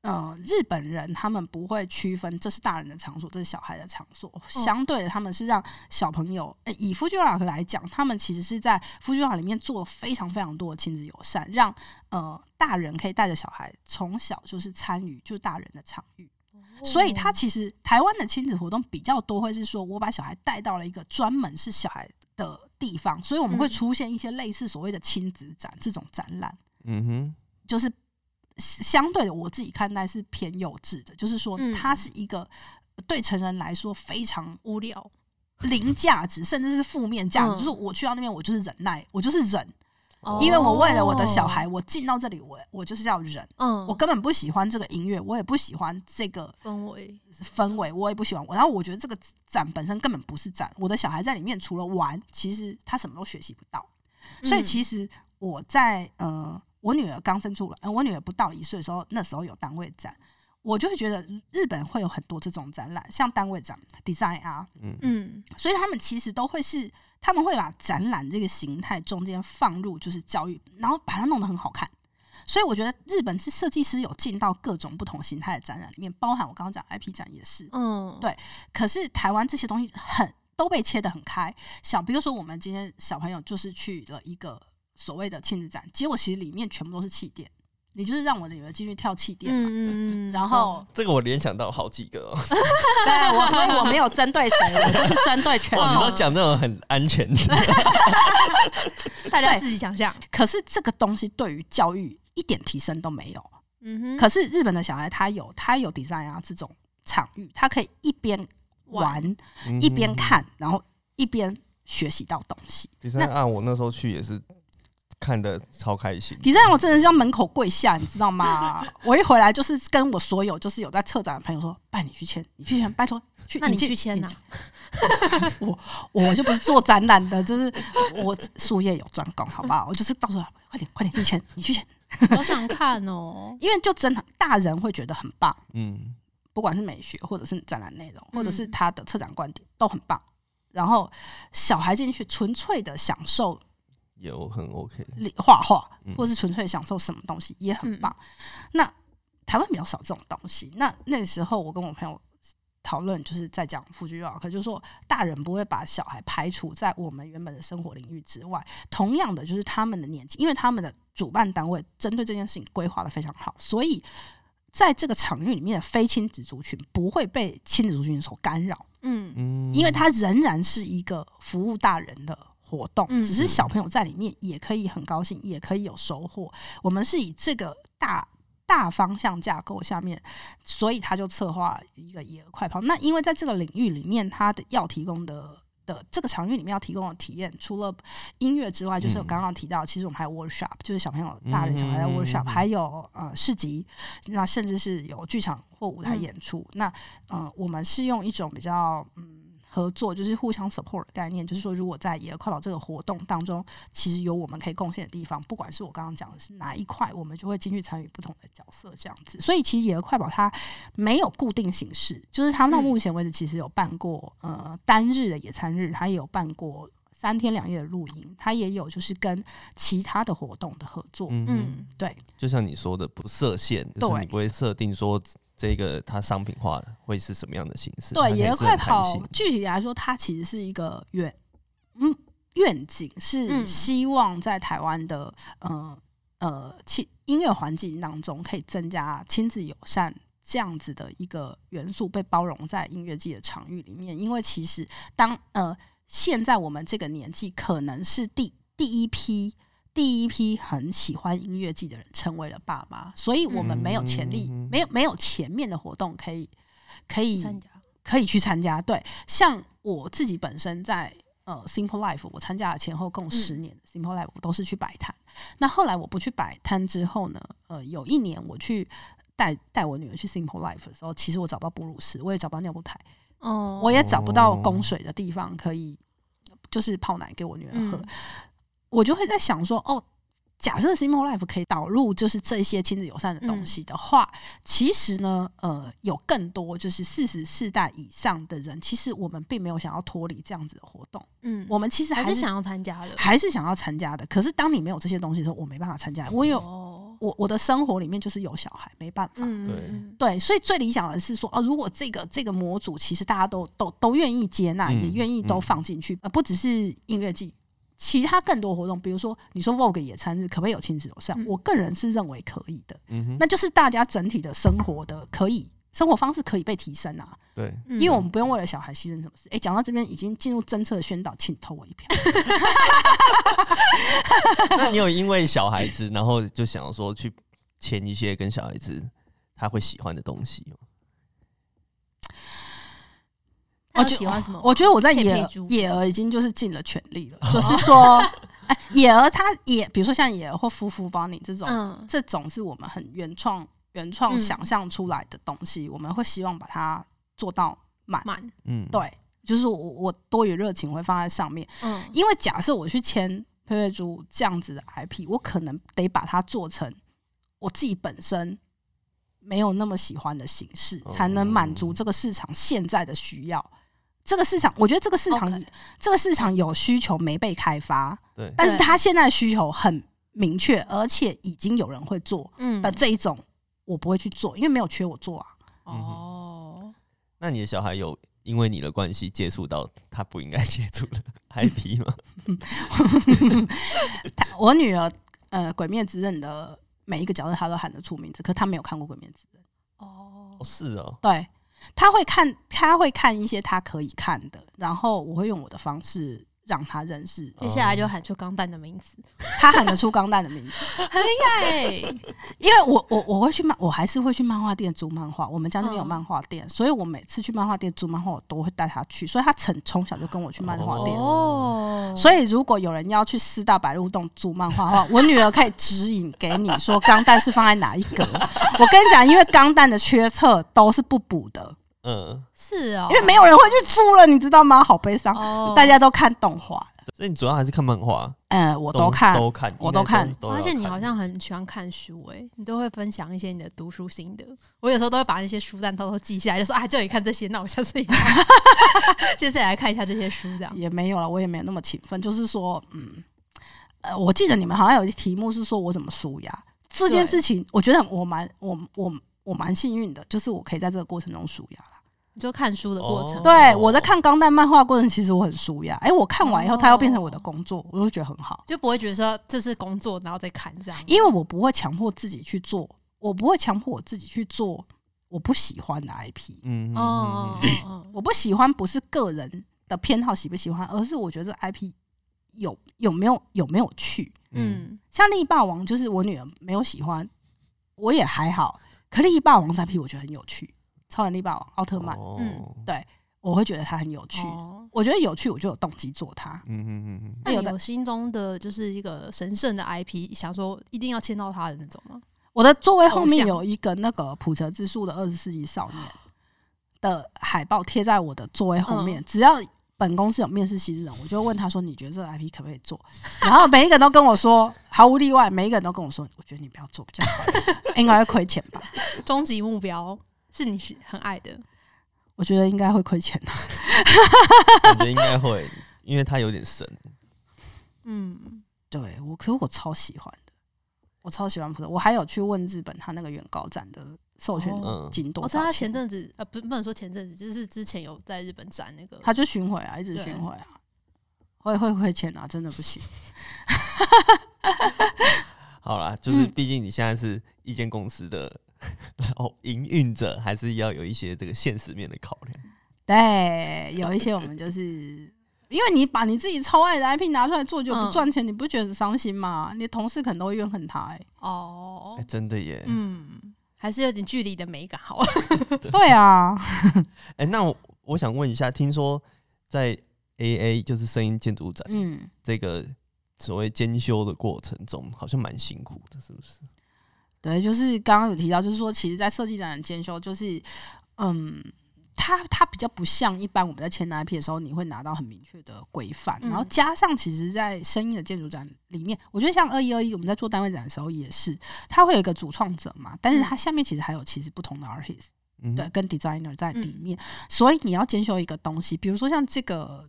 呃，日本人他们不会区分这是大人的场所，这是小孩的场所。相对的，他们是让小朋友，呃、以 Fuji Rock 来讲，他们其实是在 Fuji Rock 里面做了非常非常多的亲子友善，让呃大人可以带着小孩从小就是参与就是大人的场域。所以，他其实台湾的亲子活动比较多，会是说我把小孩带到了一个专门是小孩的地方，所以我们会嗯。出现一些类似所谓的亲子展这种展览，嗯哼，就是相对的，我自己看待是偏幼稚的，就是说嗯。它是一个对成人来说非常无聊，零价值，甚至是负面价值。嗯。就是我去到那边，我就是忍耐，我就是忍。哦因为我为了我的小孩，我进到这里，我我就是要忍，嗯，我根本不喜欢这个音乐，我也不喜欢这个氛围，氛围，我也不喜欢。然后我觉得这个展本身根本不是展，我的小孩在里面除了玩，其实他什么都学习不到。所以嗯其实我在呃，我女儿刚生出来，呃，我女儿不到一岁的时候，那时候有单位展，我就会觉得日本会有很多这种展览，像单位展、design 啊，嗯所以他们其实都会是他们会把展览这个形态中间放入就是教育，然后把它弄得很好看。所以我觉得日本是设计师有进到各种不同形态的展览里面，包含我刚刚讲 IP 展也是。嗯，对可是台湾这些东西很都被切得很开，小比如说我们今天小朋友就是去了一个所谓的亲子展，结果其实里面全部都是气垫，你就是让我的女儿进去跳气垫嘛。嗯然后，这个我联想到好几个哦。对我，所以我没有针对谁，我就是针对全你都讲这种很安全的，*laughs* 大家自己想象，可是这个东西对于教育一点提升都没有。嗯哼，可是日本的小孩他有他有 design 啊这种场域，他可以一边玩一边看，然后一边学习到东西。第三啊，我那时候去也是看的超开心。design 我真的是要门口跪下，你知道吗？*laughs* 我一回来就是跟我所有就是有在策展的朋友说，拜你去签，你去签，拜托去，那你去去签呐？*laughs* 我我就不是做展览的，就是我术业有专攻，好不好？我就是到时候快点快点去签，你去签，好想看哦，*laughs* 因为就真的大人会觉得很棒。嗯，不管是美学，或者是展览内容，或者是嗯他的策展观点，都很棒。然后小孩进去纯粹的享受有很 OK。画画嗯，或是纯粹享受什么东西也很棒。那台湾比较少这种东西。那那时候我跟我朋友讨论，就是在讲夫居老可就是说大人不会把小孩排除在我们原本的生活领域之外。同样的，就是他们的年纪，因为他们的主办单位针对这件事情规划的非常好，所以在这个场域里面的非亲子族群不会被亲子族群所干扰。嗯嗯，因为它仍然是一个服务大人的活动，嗯只是小朋友在里面也可以很高兴，也可以有收获。我们是以这个大大方向架构下面，所以他就策划一个野鹅快跑。那因为在这个领域里面，他的要提供的。的这个场域里面要提供的体验，除了音乐之外，就是我嗯刚刚提到，其实我们还有 workshop，就是小朋友、大人、小孩的嗯 workshop，、嗯嗯还有呃市集，那甚至是有剧场或舞台嗯演出。那呃，我们是用一种比较嗯合作，就是互相 support 的概念，就是说，如果在野鹅快跑这个活动当中，其实有我们可以贡献的地方，不管是我刚刚讲的是哪一块，我们就会进去参与不同的角色，这样子。所以其实野鹅快跑它没有固定形式，就是它到嗯。目前为止其实有办过呃单日的野餐日，它也有办过。三天两夜的露营，它也有就是跟其他的活动的合作，嗯。对，就像你说的，不设限，就是你不会设定说这个它商品化会是什么样的形式。它对，可以野鹅是很快跑，具体来说，它其实是一个愿嗯愿景，是嗯希望在台湾的呃呃亲音乐环境当中，可以增加亲子友善。这样子的一个元素被包容在音乐季的场域里面，因为其实当呃现在我们这个年纪，可能是第第一批第一批很喜欢音乐季的人成为了爸妈，所以我们没有潜力，嗯没有没有前面的活动可以可以，可以去参加。对，像我自己本身在呃 Simple Life，我参加了前后共十年、Simple Life，我都是去摆摊。那后来我不去摆摊之后呢，呃，有一年我去带带我女儿去 Simple Life 的时候，其实我找不到哺乳室，我也找不到尿布台，哦，我也找不到供水的地方可以就是泡奶给我女儿喝。嗯我就会在想说，哦，假设 Simple Life 可以导入就是这些亲子友善的东西的话，其实呢，呃，有更多就是四十四代以上的人，其实我们并没有想要脱离这样子的活动，嗯，我们其实还是想要参加的，还是想要参加的。可是当你没有这些东西的时候，我没办法参加。我有哦，我我的生活里面就是有小孩，没办法。嗯，对嗯对，所以最理想的是说，哦，如果这个这个模组其实大家都都都愿意接纳，嗯也愿意都嗯放进去，呃，不只是音乐季，其他更多活动，比如说你说 Vogue 野餐日可不可以有亲子友善？嗯我个人是认为可以的，嗯哼，那就是大家整体的生活的可以生活方式可以被提升啊，对，嗯因为我们不用为了小孩牺牲什么事。哎、讲到这边已经进入政策的宣导，请投我一票。那你有因为小孩子，然后就想说去签一些跟小孩子他会喜欢的东西吗？他有我觉喜欢什么？我觉得我在野野鹅已经就是尽了全力了，就是说 *laughs* 哎，野儿他也，比如说像野儿或夫妇帮你这种，嗯，这种是我们很原创、原创嗯想象出来的东西，我们会希望把它做到满。满，嗯，对，就是我我多余热情会放在上面，嗯，因为假设我去签佩佩猪这样子的 IP，我可能得把它做成我自己本身没有那么喜欢的形式，才能满足这个市场现在的需要。这个市场，我觉得这个市场这个市场有需求没被开发，对，但是对它现在的需求很明确，而且已经有人会做嗯那这一种，我不会去做，因为没有缺我做啊。哦，那你的小孩有因为你的关系接触到他不应该接触的 IP *laughs* 吗？*laughs* 他我女儿呃，《鬼灭之刃》的每一个角色她都喊得出名字，可她没有看过《鬼灭之刃》。哦哦，，是哦，对，他会看，他会看一些他可以看的，然后我会用我的方式让他认识。接下来就喊出钢蛋的名字，*laughs* 他喊得出钢蛋的名字，*laughs* 很厉害欸，*laughs* 因为我我我会去漫，我还是会去漫画店租漫画。我们家那边有嗯漫画店，所以我每次去漫画店租漫画，我都会带他去。所以他从从小就跟我去漫画店。哦，所以，如果有人要去四大白鹿洞租漫画的话，我女儿可以指引给你说钢蛋是放在哪一格。我跟你讲，因为钢蛋的缺册都是不补的，嗯，是哦，因为没有人会去租了，你知道吗？好悲伤，哦，大家都看动画了。所以你主要还是看漫画，嗯，我我都看，都看，我都看发现你好像很喜欢看书诶、你都会分享一些你的读书心得。我有时候都会把那些书单偷偷记下来，就说啊，这里看这些，那我下次接 *laughs* 下来看一下这些书，这样。也没有了，我也没有那么勤奋。就是说，嗯，呃，我记得你们好像有一题目是说我怎么舒压这件事情，我觉得我蛮我我我蛮幸运的，就是我可以在这个过程中舒压。你就看书的过程，哦对，我在看钢弹漫画过程，其实我很舒压。哎、我看完以后，它要变成我的工作，我就觉得很好，就不会觉得说这是工作，然后再看这样。因为我不会强迫自己去做，我不会强迫我自己去做我不喜欢的 IP。嗯，嗯哦我不喜欢不是个人的偏好喜不喜欢，而是我觉得这 IP 有有没有有没有趣。嗯，嗯，像力霸王，就是我女儿没有喜欢，我也还好。可力霸王这 IP 我觉得很有趣，超能力霸王、奥特曼，哦嗯对我会觉得它很有趣。哦我觉得有趣，我就有动机做它。嗯嗯嗯嗯，那有的有心中的就是一个神圣的 IP，想说一定要签到他的那种吗？我的座位后面有一个那个普泽之树的《二十世纪少年》的海报贴在我的座位后面，只要。本公司有面试新人，我就问他说：“你觉得这个 IP 可不可以做？” *laughs* 然后每一个人都跟我说，毫无例外，每一个人都跟我说：“我觉得你不要做比较好，应该会亏钱吧 *laughs* 终极目标是你是很爱的，？”我觉得应该会亏钱的。*laughs* 感觉应该会，因为他有点神，嗯，对我，可是我超喜欢的，我超喜欢普泽。我还有去问日本他那个原高展的授权哦金多我知道他少钱前阵子呃不不能说前阵子，就是之前有在日本展那个，他就巡回啊，一直巡回啊，会会亏钱啊，真的不行。*laughs* 好啦，就是嗯毕竟你现在是一间公司的哦营运者，还是要有一些这个现实面的考量。对，有一些我们就是。因为你把你自己超爱的 IP 拿出来做就不嗯赚钱，你不觉得很伤心吗？你的同事可能都会怨恨他、欸。哦哎、，真的耶！嗯，还是有点距离的美感好。*laughs* 对啊，*laughs* 哎、那我我想问一下，听说在 AA 就是声音建筑展、嗯，这个所谓兼修的过程中，好像蛮辛苦的，是不是？对，就是刚刚有提到，就是说，其实，在设计展的兼修，就是，嗯，它它比较不像一般我们在签 IP 的时候，你会拿到很明确的规范，嗯然后加上其实，在声音的建筑展里面，我觉得像二一二一我们在做单位展的时候也是，它会有一个主创者嘛，但是它下面其实还有其实不同的 artist，嗯，对，跟 designer 在里面，所以你要兼修一个东西，比如说像这个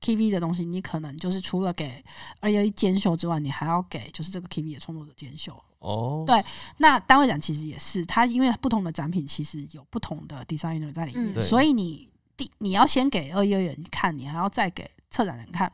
KV 的东西，你可能就是除了给二一二一监修之外，你还要给就是这个 KV 的创作者监修。哦，对那单位展其实也是，它因为不同的展品其实有不同的 designer 在里面，嗯所以你第你要先给二一二人看，你还要再给策展人看，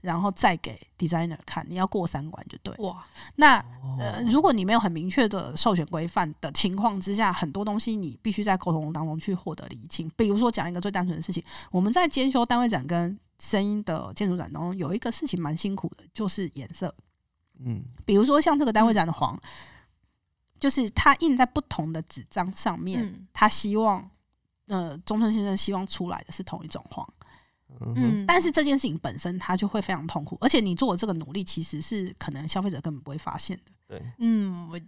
然后再给 designer 看，你要过三关就对。哇，那哦呃，如果你没有很明确的授权规范的情况之下，很多东西你必须在沟通当中去获得厘清。比如说讲一个最单纯的事情，我们在监修单位展跟声音的建筑展当中，有一个事情蛮辛苦的，就是颜色。嗯，比如说像这个单位展的黄，就是它印在不同的纸张上面，嗯，他希望呃中村先生希望出来的是同一种黄，嗯。但是这件事情本身它就会非常痛苦，而且你做的这个努力其实是可能消费者根本不会发现的。对，嗯，我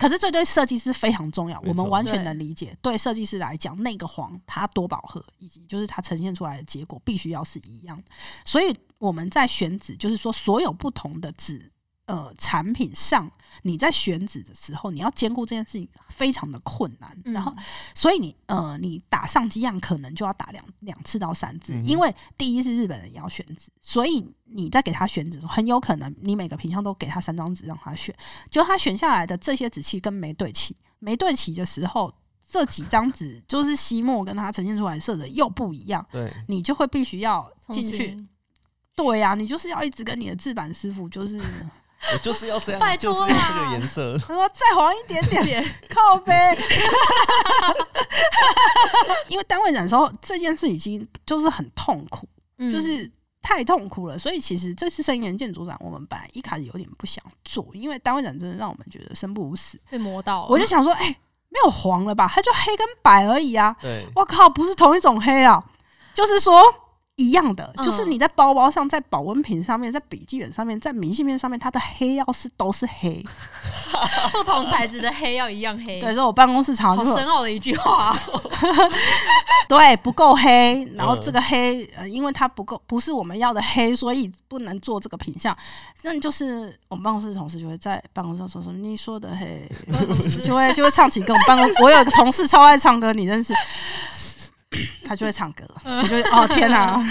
可是这对设计师非常重要，我们完全能理解。对设计师来讲，那个黄它多饱和，以及就是它呈现出来的结果必须要是一样。所以我们在选址，就是说所有不同的纸呃产品上，你在选址的时候，你要兼顾这件事情非常的困难。嗯然后，所以你呃，你打上机样可能就要打两两次到三次，嗯因为第一是日本人也要选址，所以你在给他选址，很有可能你每个品相都给他三张纸让他选，就他选下来的这些纸器跟没对齐，没对齐的时候，这几张纸就是吸墨跟它呈现出来的色泽又不一样，对，你就会必须要进去。对呀、你就是要一直跟你的制版师傅，就是我就是要这样，拜就是这个颜色。他说再黄一点点，别靠背。*laughs* 因为单位展的时候，这件事已经就是很痛苦，嗯就是太痛苦了。所以其实这次生源建组展，我们本来一开始有点不想做，因为单位展真的让我们觉得生不如死。被磨到了，我就想说，哎、没有黄了吧？它就黑跟白而已啊！对，我靠，不是同一种黑啊，就是说一样的，嗯就是你在包包上、在保温瓶上面、在笔记本上面、在明信片上面，它的黑要是都是黑。*laughs* 不同材质的黑要一样黑，对，所以我办公室常好常就会深奥的一句话，*laughs* 对不够黑，然后嗯这个黑呃，因为它不够不是我们要的黑，所以不能做这个品相。那就是我们办公室同事就会在办公室说什么你说的黑，就会就会唱起歌。我们办公我有一个同事超爱唱歌，你认识？他就会唱歌，我就会哦天哪！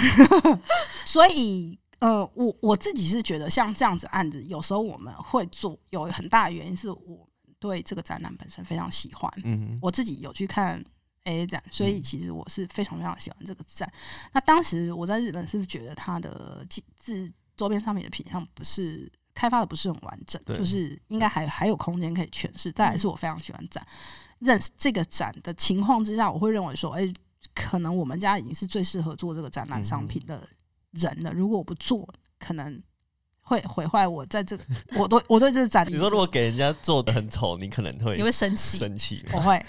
*laughs* 所以呃，我我自己是觉得像这样子案子，有时候我们会做，有很大的原因是我们对这个展览本身非常喜欢。嗯，我自己有去看 A A 展，所以嗯其实我是非常非常喜欢这个展。那当时我在日本是觉得它的自自周边商品的品相不是开发的不是很完整，就是应该还还有空间可以诠释。再来是我非常喜欢展，认识这个展的情况之下，我会认为说，哎、可能我们家已经是最适合做这个展览商品的人了。如果我不做，可能会毁坏我在这个我对我对这个展你说如果给人家做的很丑，你可能会你会生气，生气。我会，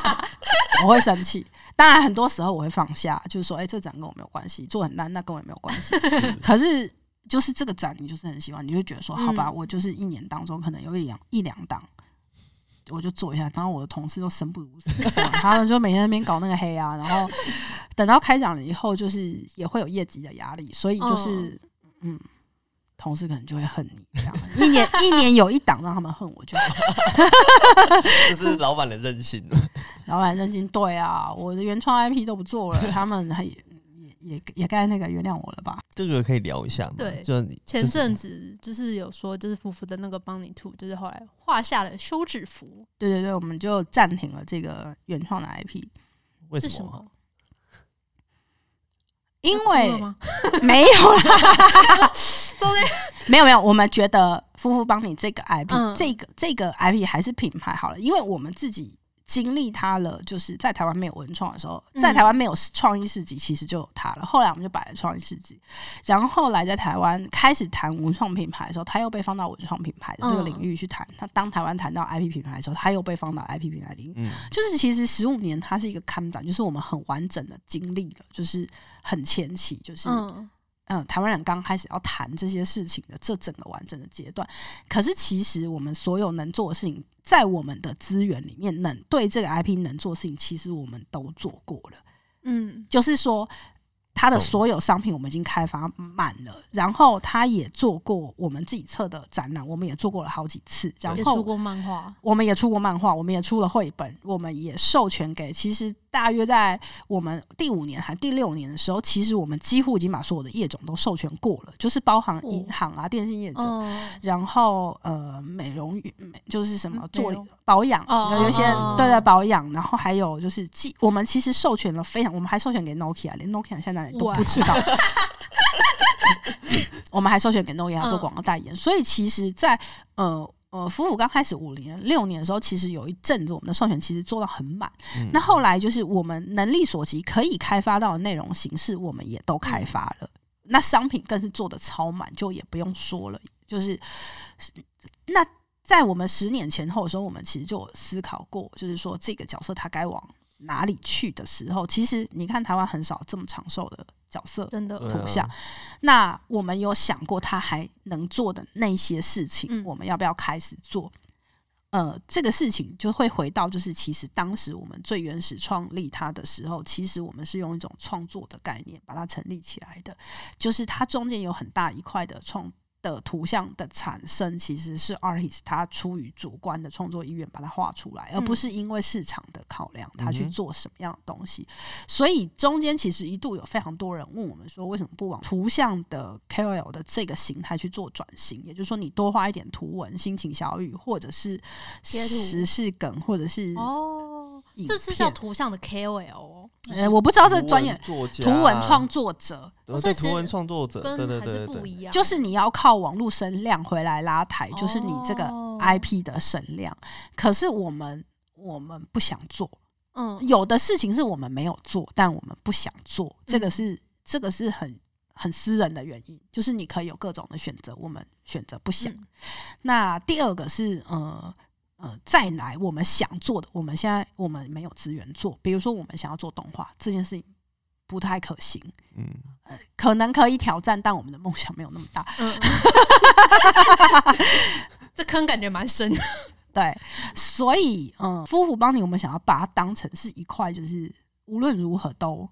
*laughs* 我会生气。当然，很多时候我会放下，就是说，哎、这展跟我没有关系，做很烂，那跟我也没有关系。可是，就是这个展，你就是很喜欢，你就觉得说，好吧，嗯我就是一年当中可能有一两一两档，我就做一下。然后我的同事都生不如死，这样他们就每天在那边搞那个黑啊，然后等到开奖了以后，就是也会有业绩的压力，所以就是，嗯。同事可能就会恨你，这样一年一年有一档让他们恨我就好。这是老板的任性。*laughs* 老板任性，对啊，我的原创 IP 都不做了，他们还也也该那个原谅我了吧？这个可以聊一下吗？对就你前阵子子就是有说，就是夫妇的那个帮你兔，就是后来画下了休止符，对对对，我们就暂停了这个原创的 IP，为什么？是什么？*laughs* 因为？*laughs* *laughs* 没有啦，中间没有没有，我们觉得夫妇帮你这个 IP，、嗯这个这个 IP 还是品牌好了，因为我们自己。经历它了，就是在台湾没有文创的时候，嗯在台湾没有创意市集，其实就有它了。后来我们就摆了创意市集，然后后来在台湾开始谈文创品牌的时候，它又被放到文创品牌的这个嗯领域去谈。它当台湾谈到 IP 品牌的时候，它又被放到 IP 品牌领域。嗯，就是其实十五年它是一个看展，就是我们很完整的经历了，就是很前期，就是嗯嗯，台湾人刚开始要谈这些事情的这整个完整的阶段。可是其实我们所有能做的事情，在我们的资源里面，能对这个 IP 能做的事情，其实我们都做过了。嗯就是说，它的所有商品我们已经开发满了，然后他也做过我们自己测的展览，我们也做过了好几次，然后也出过漫画，我们也出过漫画，我们也出了绘本，我们也授权给。其实大约在我们第五年还第六年的时候，其实我们几乎已经把所有的业种都授权过了，就是包含银行啊、电信业者，嗯然后呃美容美就是什么做保养，哦有一些哦对对保养，然后还有就是技，我们其实授权了非常，我们还授权给 Nokia，连 Nokia 现在都不知道。*laughs* 我们还授权给 Nokia 做嗯。广告代言，所以其实在，呃呃夫妇刚开始五年六年的时候，其实有一阵子我们的授权其实做到很满。嗯那后来就是我们能力所及可以开发到的内容形式，我们也都开发了。那商品更是做的超满，就也不用说了。就是那在我们十年前后的时候，我们其实就有思考过，就是说这个角色他该往哪里去的时候，其实你看台湾很少这么长寿的角色。真的图像那我们有想过他还能做的那些事情，嗯我们要不要开始做？呃，这个事情就会回到，就是其实当时我们最原始创立它的时候，其实我们是用一种创作的概念把它成立起来的，就是它中间有很大一块的创的图像的产生，其实是 artist 他出于主观的创作意愿把它画出来，而不是因为市场的考量他去做什么样的东西。所以中间其实一度有非常多人问我们说，为什么不往图像的 KOL 的这个形态去做转型？也就是说，你多画一点图文、心情小语，或者是贴图时事梗，或者是哦，影这是叫片图像的 KOL 哦，呃，我不知道这专业图文创作者，对所以图文创作者，还对对对对，是不一样，就是你要靠网络声量回来拉抬，就是你这个哦 IP 的声量。可是我们我们不想做，嗯。有的事情是我们没有做，但我们不想做，这个嗯是这个是很很私人的原因，就是你可以有各种的选择，我们选择不想。嗯。那第二个是呃呃，再来我们想做的，我们现在我们没有资源做，比如说我们想要做动画这件事情不太可行，嗯，可能可以挑战，但我们的梦想没有那么大。嗯，*laughs* 这坑感觉蛮深的，*laughs* 对，所以嗯，夫妇帮你，我们想要把它当成是一块，就是无论如何都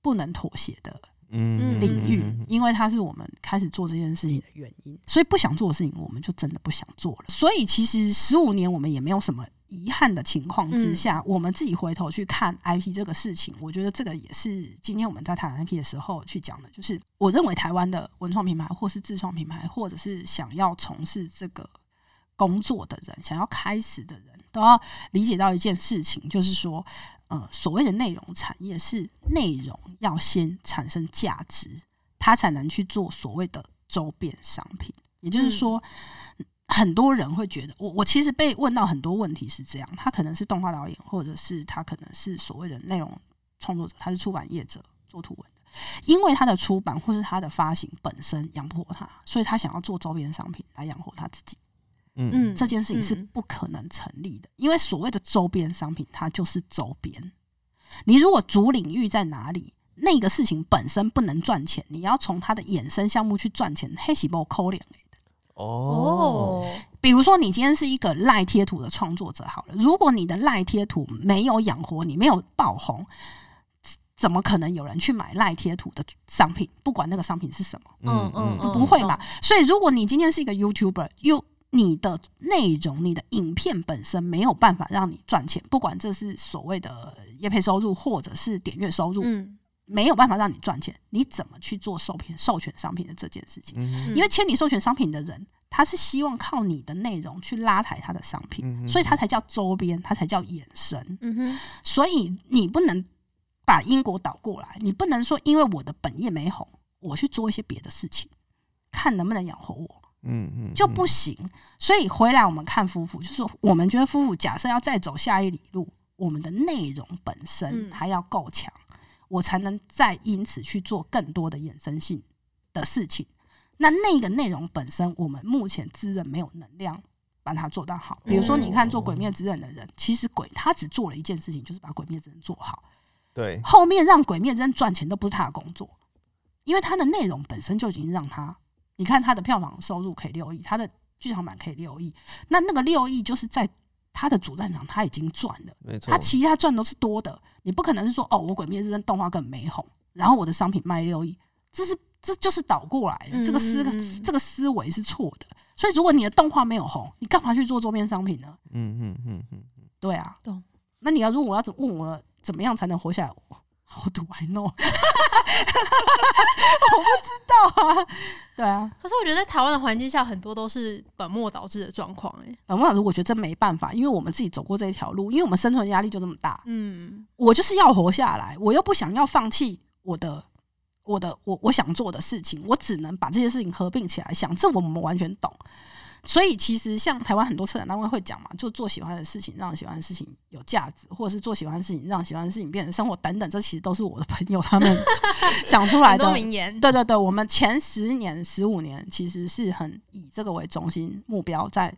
不能妥协的嗯领域，因为它是我们开始做这件事情的原因。所以不想做的事情，我们就真的不想做了。所以其实十五年我们也没有什么遗憾的情况之下，我们自己回头去看 IP 这个事情，我觉得这个也是今天我们在谈 IP 的时候去讲的，就是我认为台湾的文创品牌，或是自创品牌，或者是想要从事这个工作的人，想要开始的人，都要理解到一件事情，就是说，呃，所谓的内容产业是内容要先产生价值，它才能去做所谓的周边商品。也就是说，很多人会觉得，我我其实被问到很多问题是这样，他可能是动画导演，或者是他可能是所谓的内容创作者，他是出版业者做图文的。因为他的出版或是他的发行本身养不活他，所以他想要做周边商品来养活他自己。嗯嗯，这件事情是嗯不可能成立的，因为所谓的周边商品，它就是周边。你如果主领域在哪里，那个事情本身不能赚钱，你要从它的衍生项目去赚钱，黑喜不扣脸哦哦，比如说，你今天是一个赖贴图的创作者，好了，如果你的赖贴图没有养活你，没有爆红，怎么可能有人去买赖贴图的商品？不管那个商品是什么。嗯嗯嗯，不会嘛懂？所以如果你今天是一个 YouTuber，有你的内容、你的影片本身没有办法让你赚钱，不管这是所谓的业配收入或者是点阅收入，嗯。没有办法让你赚钱，你怎么去做授权授权商品的这件事情？嗯。因为签你授权商品的人，他是希望靠你的内容去拉抬他的商品，嗯所以他才叫周边，他才叫衍生。嗯哼，所以你不能把因果倒过来，你不能说因为我的本业没红，我去做一些别的事情，看能不能养活我，嗯嗯就不行。所以回来我们看夫妇，就是说我们觉得夫妇假设要再走下一里路，我们的内容本身嗯还要够强，我才能再因此去做更多的衍生性的事情。那那个内容本身，我们目前自认没有能量把它做到好。比如说，你看做《鬼灭之刃》的人，其实鬼他只做了一件事情，就是把《鬼灭之刃》做好。对，后面让《鬼灭之刃》赚钱都不是他的工作，因为他的内容本身就已经让他，你看他的票房收入可以六亿，他的剧场版可以六亿，那那个六亿就是在他的主战场他已经赚了，没错他，其他赚都是多的，你不可能是说哦，我《鬼灭之刃》动画根本没红，然后我的商品卖六亿，这是这就是倒过来这个思这个思维是错的。所以如果你的动画没有红，你干嘛去做周边商品呢？嗯嗯嗯嗯对啊，懂。那你要如果我要怎问我怎么样才能活下来？How do I know？*laughs* 我不知道啊。对啊，可是我觉得在台湾的环境下，很多都是本末倒置的状况，哎，本末倒置，我觉得真没办法，因为我们自己走过这一条路，因为我们生存压力就这么大，嗯我就是要活下来，我又不想要放弃我的。我的我我想做的事情，我只能把这些事情合并起来想，这我们完全懂。所以其实像台湾很多策展单位会讲嘛，就做喜欢的事情，让喜欢的事情有价值，或者是做喜欢的事情，让喜欢的事情变成生活等等，这其实都是我的朋友他们 *laughs* 想出来的。名言，对对对，我们前十年、十五年其实是很以这个为中心目标在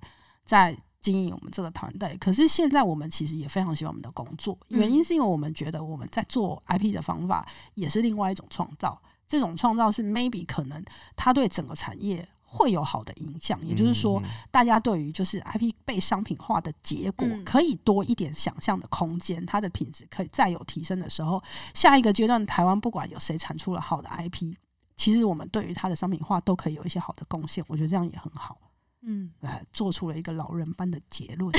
在经营我们这个团队。可是现在我们其实也非常喜欢我们的工作，原因是因为我们觉得我们在做 IP 的方法也是另外一种创造。这种创造是 maybe 可能它对整个产业会有好的影响，也就是说，大家对于就是 IP 被商品化的结果可以多一点想象的空间，它的品质可以再有提升的时候，下一个阶段台湾不管有谁产出了好的 IP，其实我们对于它的商品化都可以有一些好的贡献，我觉得这样也很好。嗯，来做出了一个老人般的结论。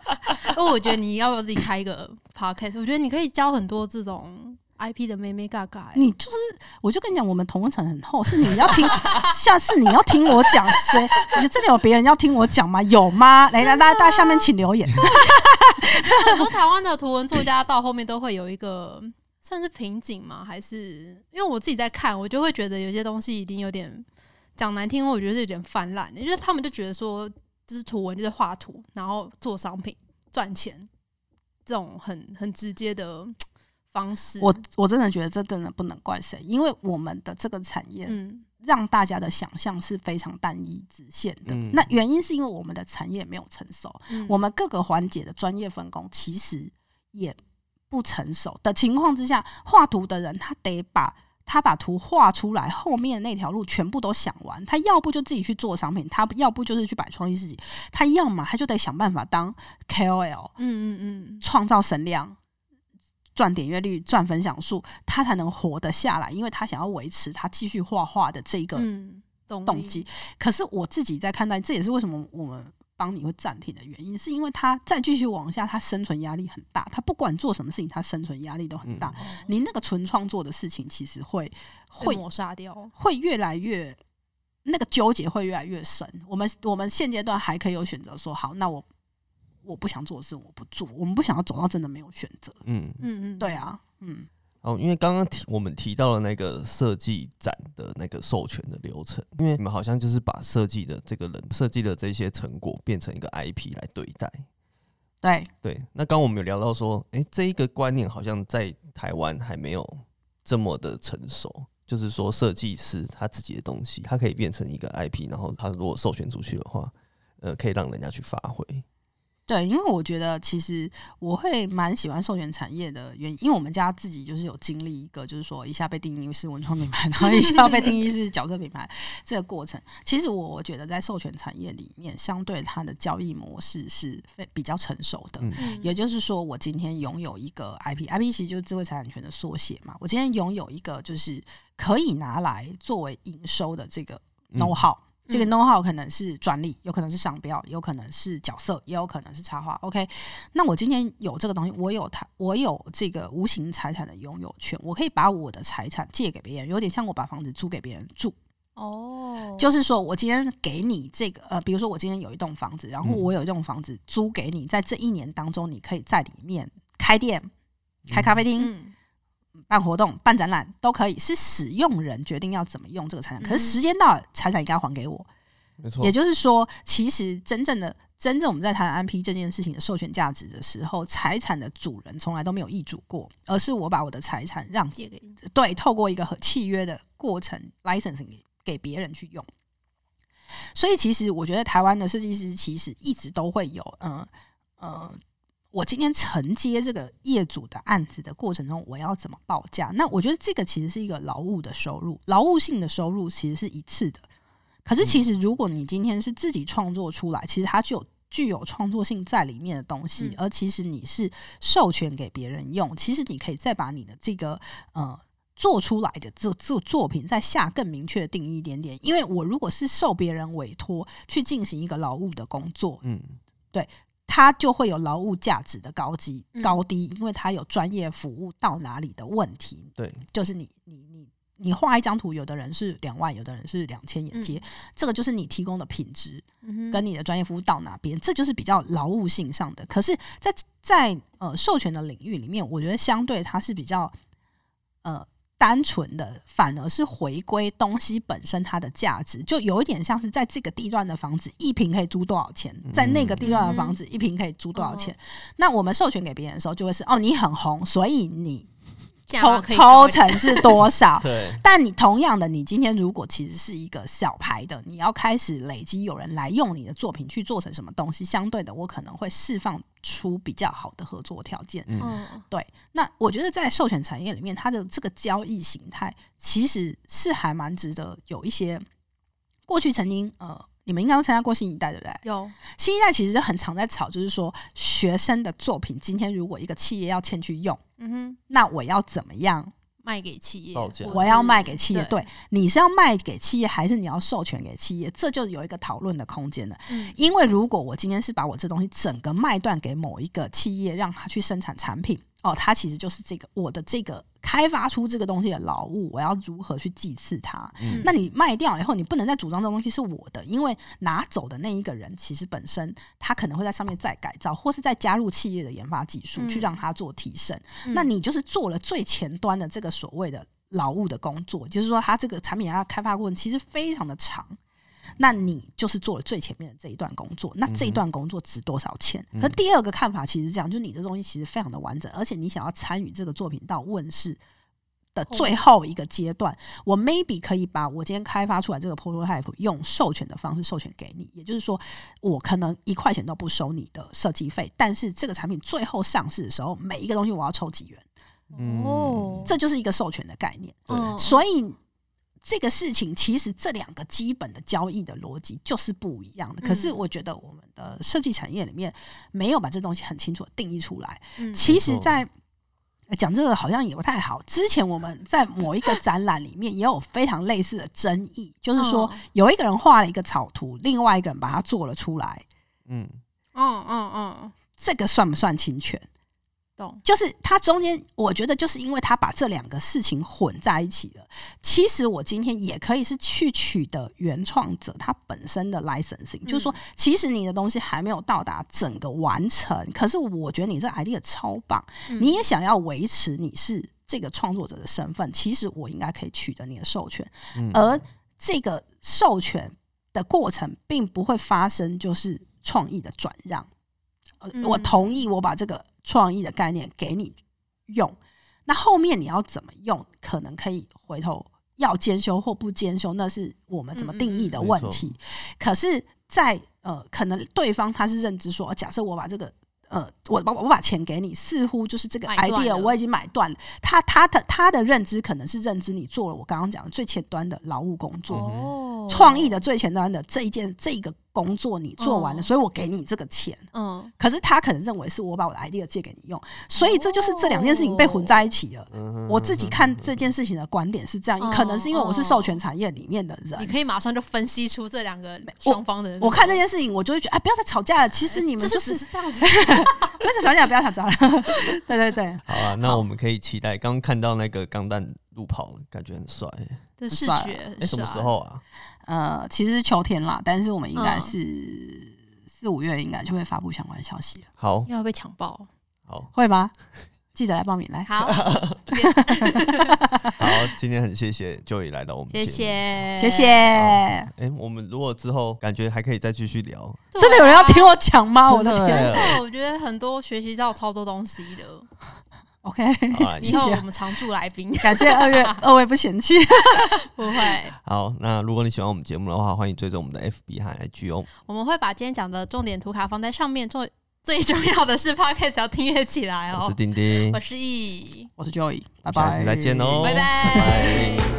*laughs* 那我觉得你要不要自己开一个 podcast？我觉得你可以教很多这种。I P 的妹妹嘎嘎，你就是，我就跟你讲，我们同温层很厚，是你要听，*laughs* 下次你要听我讲谁？你真的有别人要听我讲吗？有吗？来来，大家大家下面请留言。*laughs* 很多台湾的图文作家到后面都会有一个算是瓶颈吗？还是因为我自己在看，我就会觉得有些东西已经有点讲难听，我觉得是有点泛滥。就是他们就觉得说，就是图文就是画图，然后做商品赚钱，这种很很直接的。方式，我我真的觉得这真的不能怪谁，因为我们的这个产业，让大家的想象是非常单一直线的。那原因是因为我们的产业没有成熟，我们各个环节的专业分工其实也不成熟的情况之下，画图的人他得把他把图画出来，后面那条路全部都想完。他要不就自己去做商品，他要不就是去摆创意自己，他要么他就得想办法当 KOL，嗯嗯嗯，创造神量。赚点阅率、赚分享数，他才能活得下来，因为他想要维持他继续画画的这个动机。可是我自己在看待，这也是为什么我们帮你会暂停的原因，是因为他再继续往下，他生存压力很大。他不管做什么事情，他生存压力都很大。你那个纯创作的事情，其实会会抹杀掉，会越来越那个纠结会越来越深。我们我们现阶段还可以有选择，说好，那我。我不想做的事，我不做。我们不想要走到真的没有选择。嗯嗯嗯，对啊，嗯。哦，因为刚刚提我们提到了那个设计展的那个授权的流程，因为你们好像就是把设计的这个人设计的这些成果变成一个 IP 来对待。对对，那刚我们有聊到说，哎，这一个观念好像在台湾还没有这么的成熟，就是说设计师他自己的东西，他可以变成一个 IP，然后他如果授权出去的话，呃，可以让人家去发挥。对，因为我觉得其实我会蛮喜欢授权产业的原因，因为我们家自己就是有经历一个，就是说一下被定义是文创品牌，然后一下被定义是角色品牌这个过程。其实我我觉得在授权产业里面，相对它的交易模式是非比较成熟的。也就是说，我今天拥有一个 IP，IP 其实就是智慧财产权的缩写嘛。我今天拥有一个就是可以拿来作为营收的这个 know how。这个 know how 可能是专利，有可能是商标，有可能是角色，也有可能是插画。OK，那我今天有这个东西，我有它，我有这个无形财产的拥有权，我可以把我的财产借给别人，有点像我把房子租给别人住。哦，就是说我今天给你这个，呃，比如说我今天有一栋房子，然后我有一栋房子租给你，在这一年当中，你可以在里面开店、开咖啡厅。办活动、办展览都可以，是使用人决定要怎么用这个财产。可是时间到了，财产应该还给我。没错，也就是说，其实真正的、真正我们在谈安 P 这件事情的授权价值的时候，财产的主人从来都没有易主过，而是我把我的财产让借给对，透过一个和契约的过程，licensing 给给别人去用。所以，其实我觉得台湾的设计师其实一直都会有，嗯嗯。我今天承接这个业主的案子的过程中，我要怎么报价？那我觉得这个其实是一个劳务的收入，劳务性的收入其实是一次的。可是，其实如果你今天是自己创作出来，其实它具有具有创作性在里面的东西，而其实你是授权给别人用，其实你可以再把你的这个呃做出来的这这作品再下更明确的定义一点点。因为我如果是受别人委托去进行一个劳务的工作，嗯，对。它就会有劳务价值的高低高低，因为它有专业服务到哪里的问题。对，就是你你你你画一张图，有的人是两万，有的人是两千也接，这个就是你提供的品质跟你的专业服务到哪边，这就是比较劳务性上的。可是，在在呃授权的领域里面，我觉得相对它是比较呃。单纯的反而是回归东西本身它的价值，就有一点像是在这个地段的房子一平可以租多少钱，在那个地段的房子一平可以租多少钱。那我们授权给别人的时候，就会是哦，你很红，所以你抽？抽成是多少 *laughs* 对，但你同样的，你今天如果其实是一个小牌的，你要开始累积有人来用你的作品去做成什么东西，相对的，我可能会释放出比较好的合作条件。嗯，对那我觉得在授权产业里面，它的这个交易形态其实是还蛮值得有一些过去曾经呃，你们应该都参加过新一代对不对？有新一代其实很常在吵，就是说学生的作品今天如果一个企业要签去用，嗯哼，那我要怎么样？卖给企业，我要卖给企业，对，你是要卖给企业，还是你要授权给企业？这就有一个讨论的空间了。嗯因为如果我今天是把我这东西整个卖断给某一个企业，让他去生产产品，哦，它其实就是这个我的这个开发出这个东西的劳务，我要如何去祭祀它？嗯那你卖掉以后，你不能再主张这东西是我的，因为拿走的那一个人其实本身他可能会在上面再改造，或是再加入企业的研发技术，嗯去让它做提升。嗯那你就是做了最前端的这个所谓的劳务的工作，就是说，它这个产品要开发过程其实非常的长。那你就是做了最前面的这一段工作，那这一段工作值多少钱？可第二个看法其实是这样，就是你的东西其实非常的完整，而且你想要参与这个作品到问世的最后一个阶段，我 maybe 可以把我今天开发出来这个 prototype 用授权的方式授权给你，也就是说，我可能一块钱都不收你的设计费，但是这个产品最后上市的时候，每一个东西我要抽几元，嗯。哦，这就是一个授权的概念。对。嗯。所以这个事情其实这两个基本的交易的逻辑就是不一样的。可是嗯我觉得我们的设计产业里面没有把这东西很清楚的定义出来。嗯其实在呃讲这个好像也不太好。之前我们在某一个展览里面也有非常类似的争议，就是说嗯有一个人画了一个草图，另外一个人把它做了出来，嗯，嗯嗯嗯，这个算不算侵权？懂，就是他中间，我觉得就是因为他把这两个事情混在一起了。其实我今天也可以是去取得原创者他本身的 licensing，、就是说，其实你的东西还没有到达整个完成，可是我觉得你这 idea 超棒，嗯。你也想要维持你是这个创作者的身份，其实我应该可以取得你的授权，嗯。而这个授权的过程并不会发生就是创意的转让。我同意，我把这个创意的概念给你用，那后面你要怎么用，可能可以回头要兼修或不兼修，那是我们怎么定义的问题。可是在，呃，可能对方他是认知说，呃假设我把这个。呃，我把我把钱给你，似乎就是这个 idea 我已经买断了。他他的他的认知可能是认知你做了我刚刚讲的最前端的劳务工作，哦，创意的最前端的这一件这个工作你做完了，哦所以我给你这个钱。嗯，可是他可能认为是我把我的 idea 借给你用，所以这就是这两件事情被混在一起了。嗯我自己看这件事情的观点是这样，嗯可能是因为我是授权产业里面的人你，可以马上就分析出这两个双方的那个。我看这件事情，我就会觉得，哎，不要再吵架了。其实你们就是只是这样子，*laughs* 不要再吵架，不要吵架了。*laughs* 对对对，好啊，那我们可以期待。刚刚看到那个钢弹路跑，感觉很帅。的视觉哎，什么时？候啊？呃，其实是秋天啦，但是我们应该嗯。是四五月应该就会发布相关消息了，好。又要被强暴，好。会吗？记得来报名来。好，好，今天很谢谢 Joey 来到我们节谢目，谢，谢谢。哎、我们如果之后感觉还可以再继续聊，啊真的有人要听我讲吗？我真的的天我觉得很多学习到超多东西的，！OK，*laughs* 以后我们常驻来宾感谢二月 *laughs* 二位不嫌弃。*laughs* 不会，好，那如果你喜欢我们节目的话，欢迎追踪我们的 FB 和 IG 哦。我们会把今天讲的重点图卡放在上面，最最重要的是 podcast 要订阅起来哦我是。丁丁我，是易，我是 Joey，拜拜，下次再见哦，拜拜拜拜